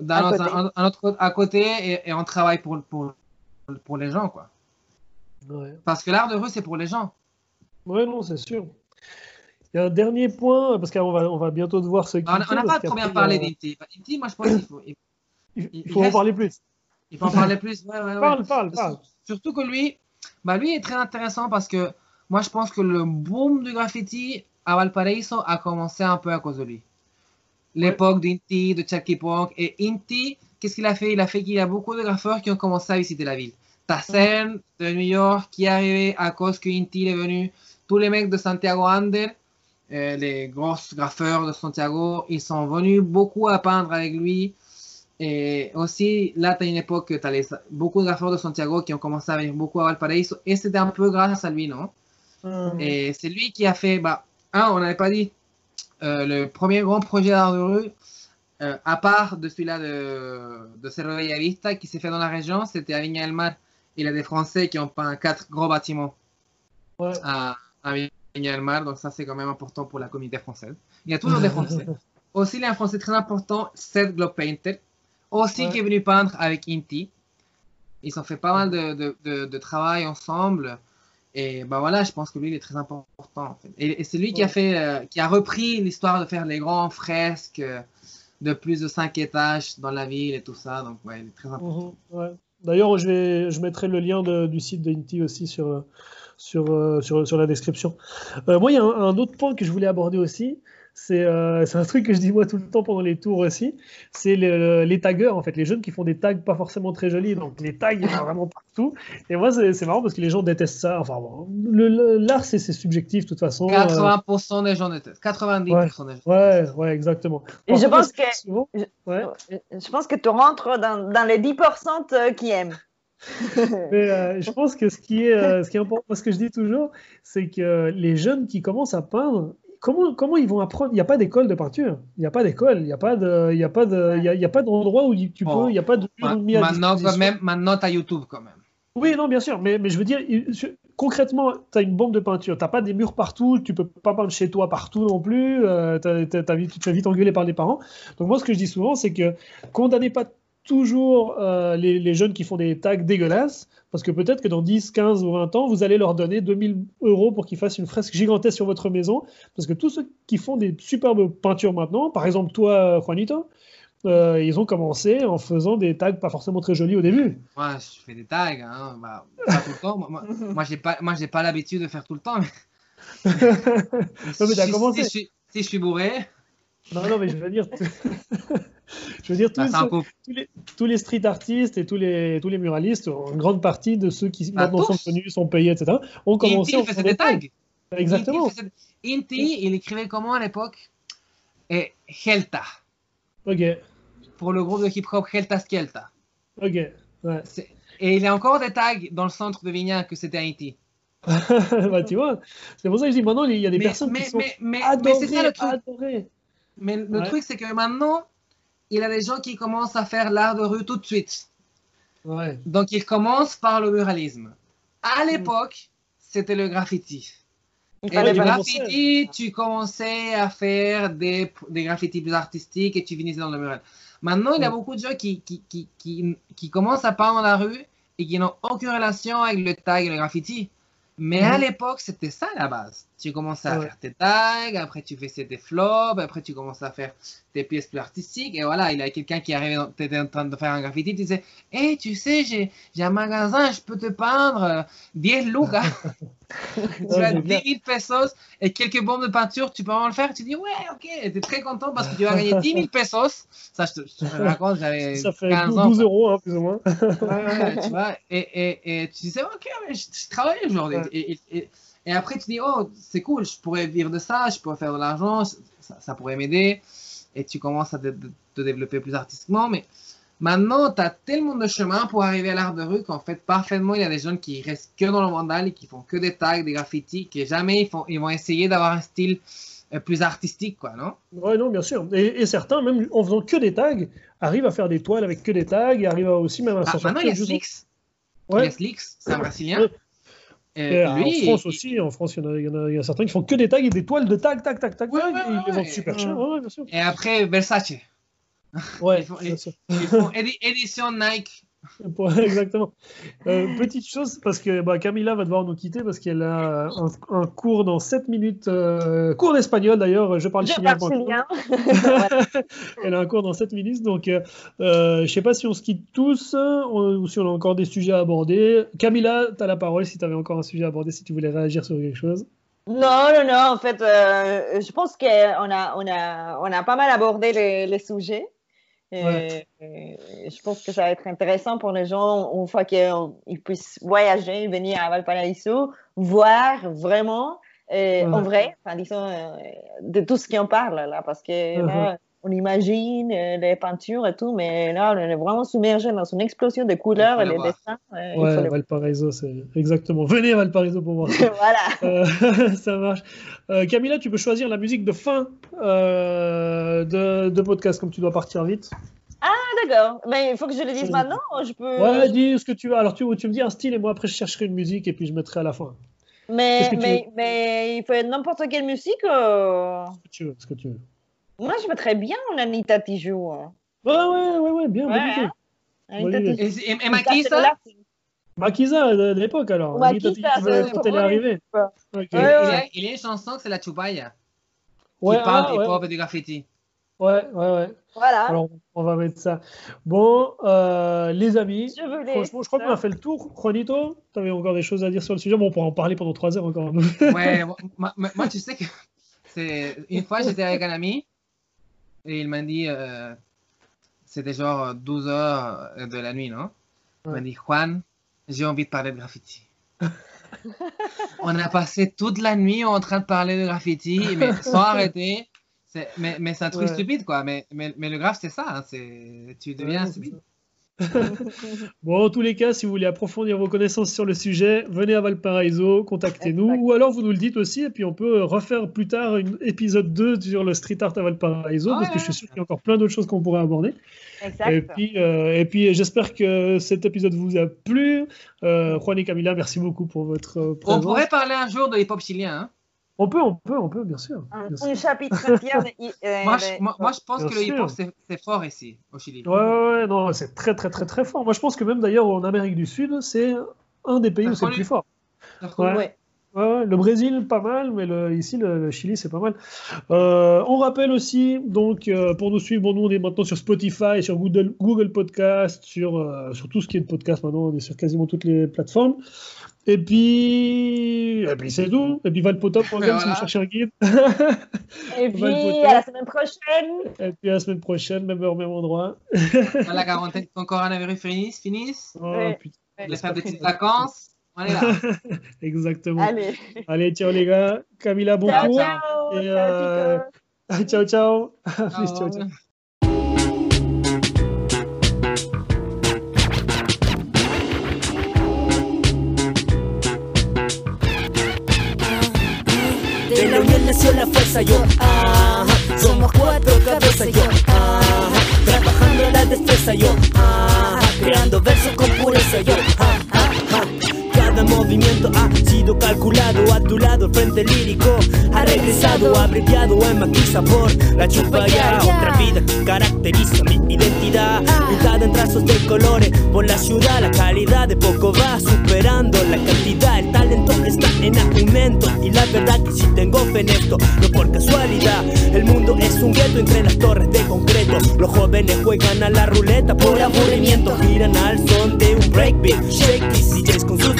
dans À notre- côté. un- un autre- à côté et, et on travaille pour, pour, pour les gens, quoi. Ouais. Parce que l'art de rue, c'est pour les gens. Ouais, non, c'est sûr. Il y a un dernier point, parce qu'on va, on va bientôt devoir se quitter. On n'a pas trop bien parlé d'Inti. Inti, moi, je pense qu'il faut, il, Il il il faut en parler plus. il faut en parler plus. Ouais, ouais, ouais. Parle, parle, parle. Surtout que lui, bah lui est très intéressant parce que moi je pense que le boom du graffiti à Valparaiso a commencé un peu à cause de lui. L'époque d'Inti, de Chucky Punk. Et Inti, qu'est-ce qu'il a fait? Il a fait qu'il y a beaucoup de graffeurs qui ont commencé à visiter la ville. Tassen de New York qui est arrivé à cause que Inti est venu. Tous les mecs de Santiago Ander, euh, les gros graffeurs de Santiago, ils sont venus beaucoup à peindre avec lui. Et aussi, là, tu as une époque que tu as beaucoup de graffeurs de Santiago qui ont commencé à venir beaucoup à Valparaiso. Et c'était un peu grâce à lui, non. Et c'est lui qui a fait, bah, un, on n'avait pas dit, euh, le premier grand projet d'art de rue, euh, à part de celui-là de, de Cerro Bellavista, qui s'est fait dans la région, c'était à Viña del Mar. Il y a des Français qui ont peint quatre gros bâtiments Ouais. à, à Viña del Mar, donc ça c'est quand même important pour la communauté française. Il y a toujours des Français. Aussi, il y a un Français très important, Seth Globe Painter, aussi Ouais. qui est venu peindre avec Inti. Ils ont fait pas mal de, de, de, de travail ensemble. Et bah voilà, je pense que lui, il est très important. En fait. Et, et c'est lui qui a fait, euh, qui a repris l'histoire de faire les grands fresques euh, de plus de 5 étages dans la ville et tout ça. Donc ouais, il est très important. Mhm, ouais. D'ailleurs, je, vais, je mettrai le lien de- du site d'Inti aussi sur, euh, sur, sur, sur la description. Euh, moi, il y a un, un autre point que je voulais aborder aussi. C'est euh, c'est un truc que je dis moi tout le temps pendant les tours aussi. C'est le- les taggers, en fait, les jeunes qui font des tags pas forcément très jolis. Donc les tags, il y en a vraiment partout. Et moi, c'est marrant parce que les gens détestent ça. Enfin, bon, l'art, c'est c'est subjectif de toute façon. Euh, 80% des gens détestent. 90% des gens. ouais, ouais, exactement. Et je pense que- souvent- ouais. Je pense que tu rentres dans, dans les 10% euh, qui aiment. Mais euh, je pense que ce qui est, euh, ce qui est important, moi, ce que je dis toujours, c'est que les jeunes qui commencent à peindre, comment, comment ils vont apprendre? Il n'y a pas d'école de peinture. Il n'y a pas d'école. Il n'y a pas de, il y a pas de, il y a, il y a pas d'endroit où tu peux. Il n'y a pas de Ma- Maintenant, quand même, maintenant, t'as YouTube quand même. Oui, non, bien sûr. Mais, mais je veux dire, concrètement, tu as une bombe de peinture. Tu n'as pas des murs partout. Tu peux pas peindre chez toi partout non plus. Euh, tu te fais vite engueuler par les parents. Donc moi, ce que je dis souvent, c'est que condamnez pas toujours euh, les, les jeunes qui font des tags dégueulasses, parce que peut-être que dans 10, 15 ou 20 ans, vous allez leur donner 2000 euros pour qu'ils fassent une fresque gigantesque sur votre maison, parce que tous ceux qui font des superbes peintures maintenant, par exemple toi, Juanito, euh, ils ont commencé en faisant des tags pas forcément très jolis au début. Moi, je fais des tags, hein, bah, pas tout le temps. Moi, moi, j'ai pas, moi, j'ai pas l'habitude de faire tout le temps. Mais... Non, mais t'as si, commencé. Si, je suis- si je suis bourré, Non, non, mais je veux dire, je veux dire tous, bah, tous les, tous les street artistes et tous les, tous les muralistes, en grande partie de ceux qui Bah, maintenant sont connus, sont payés, etc., ont commencé Inti, en faisait des tags. Exactement. Inti, faisait- Inti, il écrivait comment à l'époque? Et Helta. Ok, Pour le groupe de hip-hop Helta Skelta. ok. Ouais. Et il y a encore des tags dans le centre de Vignan que c'était Haïti. bah, tu vois, c'est pour ça que je dis maintenant, il y a des Mais, personnes mais, qui sont mais, mais adorées, c'est ça le truc. adorées. Mais le Ouais. truc, c'est que maintenant, il y a des gens qui commencent à faire l'art de rue tout de suite. Ouais. Donc, ils commencent par le muralisme. À Mm. l'époque, c'était le graffiti. Et le graffiti, tu commençais à faire des, des graffitis plus artistiques et tu finissais dans le mural. Maintenant, il y a Ouais. beaucoup de gens qui, qui, qui, qui, qui commencent à peindre dans la rue et qui n'ont aucune relation avec le tag et le graffiti. Mais à Mhm. l'époque, c'était ça la base. Tu commençais à Ouais. faire tes tags, après tu faisais tes flops, après tu commençais à faire tes pièces plus artistiques. Et voilà, il y a quelqu'un qui arrivait, tu étais en train de faire un graffiti, tu disais Hé, tu sais, j'ai j'ai un magasin, je peux te peindre euh, 10 lucas. tu as c'est 10 bien. 000 pesos et quelques bombes de peinture, tu peux vraiment le faire? Tu dis Ouais, ok, tu es très content parce que tu vas gagner 10 000 pesos. Ça, je te, je te raconte, j'avais Ça fait 15 12, ans. 12 euros, hein, plus ou moins. Ouais, ouais, tu vois, et, et, et tu disais, ok, mais je, je travaille aujourd'hui. Ouais. Et, et, et, après, tu dis, oh, c'est cool, je pourrais vivre de ça, je pourrais faire de l'argent, ça, ça pourrait m'aider. Et tu commences à te, développer plus artistiquement. Mais maintenant, tu as tellement de chemin pour arriver à l'art de rue qu'en fait, parfaitement, il y a des gens qui restent que dans le vandal et qui font que des tags, des graffitis, qui jamais ils, font, ils vont essayer d'avoir un style euh, plus artistique, quoi, non? Ouais, non, bien sûr. Et, et certains, même en faisant que des tags, arrivent à faire des toiles avec que des tags et arrivent aussi même à Ah, s'en Maintenant, il y a sortir Slix. Il y Ouais. a Slix, c'est un Brésilien. Ouais. Et Et en lui, France aussi, en France, il y, en a, il y en a- y certains qui font que des tags et des toiles de tags, tac, tac, tac, Ouais, tac, ouais, et ils les vendent super cher. Et après, Versace. Ouais, Ils font- sûr. Ils font édi- édition Nike. Pour- Exactement. Euh, petite chose, parce que bah, Camilla va devoir nous quitter parce qu'elle a un, un cours dans 7 minutes, euh, cours d'espagnol d'ailleurs, je parle Je chilien. parle. Elle a un cours dans 7 minutes, donc euh, euh, je sais pas si on se quitte tous ou si on a encore des sujets à aborder. Camilla, tu as la parole si tu avais encore un sujet à aborder, si tu voulais réagir sur quelque chose. Non, non, non. En fait, euh, je pense qu'on a, on a, on a pas mal abordé les, les sujets. Ouais. je pense que ça va être intéressant pour les gens une fois qu'ils puissent voyager, venir à Valparaiso, voir vraiment euh, en vrai, enfin, disons, euh, de tout ce qu'on parle là, parce que là, on imagine euh, les peintures et tout, mais là, on est vraiment submergé dans une explosion de couleurs et de dessins. euh, Ouais, Valparaiso, c'est exactement. Venez à Valparaiso pour voir ça. voilà. Euh, ça marche. Euh, Camilla, tu peux choisir la musique de fin de, de podcast, comme tu dois partir vite. Ah, d'accord. Mais il faut que je le dise maintenant je peux. Ouais, dis ce que tu veux. Alors, tu, tu me dis un style et moi, après, je chercherai une musique et puis je mettrai à la fin. Mais, mais, mais il faut être n'importe quelle musique. euh, Ce que tu veux. Ce que tu veux. Moi, je mettrais bien une Anita Tijoux. hein. Ouais, ouais, ouais, ouais, bien, Ouais, hein. Anita. Tijoux. Et, et, et là. Maquisa de l'époque alors. C'est- quand elle est arrivée. Il, y a, une chanson, c'est la Chubaya, Ouais, qui parle ah, hip-hop et du graffiti. ouais, ouais, ouais. Voilà. Alors, on va mettre ça. Bon, euh, les amis, je voulais. franchement, je crois qu'on a fait le tour. Juanito, tu avais encore des choses à dire sur le sujet. Bon, on pourra en parler pendant trois heures encore. Ouais, moi, moi- moi, tu sais que c'est une fois j'étais avec un ami et il m'a dit euh, c'était genre 12 heures de la nuit, non? Il m'a dit Juan, j'ai envie de parler de graffiti. On a passé toute la nuit en train de parler de graffiti, mais sans arrêter. Mais, mais c'est un truc Ouais. stupide, quoi. Mais, mais, mais le graphe, c'est ça. hein, tu deviens Ouais, stupide. Bon, en tous les cas, si vous voulez approfondir vos connaissances sur le sujet, venez à Valparaiso, contactez-nous, ou alors vous nous le dites aussi, et puis on peut refaire plus tard un épisode 2 sur le street art à Valparaiso, Ouais, parce que je suis sûr qu'il y a encore plein d'autres choses qu'on pourrait aborder. Exact. Et puis, euh, et puis j'espère que cet épisode vous a plu. Euh, Juan et Camila, merci beaucoup pour votre euh, On présence. pourrait parler un jour de hip-hop chilien. hein. On peut, on peut, on peut, bien sûr. un, bien sûr. un chapitre entier de. euh, Moi, je, moi, moi, je pense Bien que le hip-hop, sûr. c'est fort ici, au Chili. Ouais, ouais, ouais, non, c'est très, très, très, très fort. Moi, je pense que même d'ailleurs en Amérique du Sud, c'est un des pays où c'est le plus fort. Ouais. Ouais. Ouais, ouais, le Brésil, pas mal, mais le- ici, le, le Chili, c'est pas mal. Euh, on rappelle aussi, donc, euh, pour nous suivre, bon, nous, on est maintenant sur Spotify, sur Google, Google Podcast, sur, euh, sur tout ce qui est de podcast maintenant, on est sur quasiment toutes les plateformes. Et puis, et puis c'est tout. Et puis valpotop.com si Voilà. vous cherchez un guide. Et puis, à la semaine prochaine. Et puis à la semaine prochaine, même heure, même endroit. Quand la quarantaine, le coronavirus finisse, finisse, Oh, Ouais. putain, les faire des petites vacances, on est là. exactement. Allez. Allez, ciao les gars. Camilla, bon Ciao, cours. ciao. Et, Ciao, euh, ciao, ciao. À Ciao. ciao, De la unión nació la fuerza yo, ajá. Somos cuatro cabezas yo, ajá. Trabajando la destreza yo, ajá. Creando versos con pureza yo, ajá. Cada movimiento ha sido calculado a tu lado, el frente lírico ha regresado abreviado en maquiza por la chupa ya. Otra vida que caracteriza mi identidad, pintada en trazos de colores por la ciudad. La calidad de poco va superando la cantidad. El talento está en aumento y la verdad que si tengo fe en esto, no por casualidad. El mundo es un gueto entre las torres de concreto. Los jóvenes juegan a la ruleta por aburrimiento, giran al son de un breakbeat. Shake DJs con sus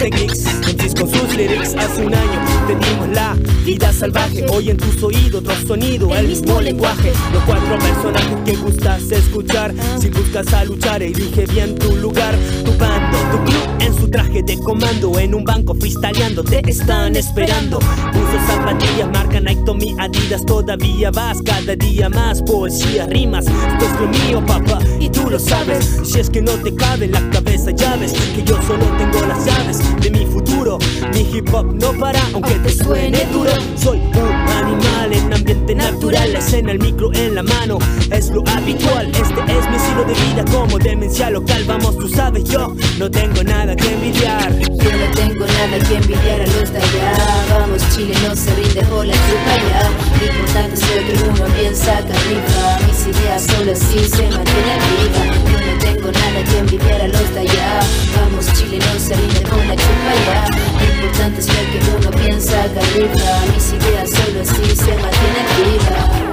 con sus lyrics. Hace un año te dimos la vida salvaje. Hoy en tus oídos otro sonido, el mismo lenguaje. Los cuatro personajes que gustas escuchar. Si buscas a luchar, elige bien tu lugar, tu bando, tu club en su traje de comando. En un banco freestyleando, te están esperando. Uso zapatillas, marca Nike, Tommy, Adidas. Todavía vas cada día más. Poesía, rimas, esto es lo mío, papá. Y tú lo sabes. Si es que no te cabe en la cabeza, ya ves que yo solo tengo las llaves mi futuro. Mi hip hop no para, aunque te suene duro. Soy un animal en ambiente natural. La escena, el micro en la mano, es lo habitual. Este es mi estilo de vida como demencia local. Vamos, tú sabes, yo no tengo nada que envidiar. Yo no tengo nada que envidiar a los de allá Vamos Chile no se rinde por la chupa ya Lo importante es que uno piensa que arriba Mis ideas solo así se mantienen vivas tengo nada que envidiar los de allá. Vamos Chile no se rinde por la chupa ya. Lo importante es lo que uno piensa arriba Mis ideas solo así se mantienen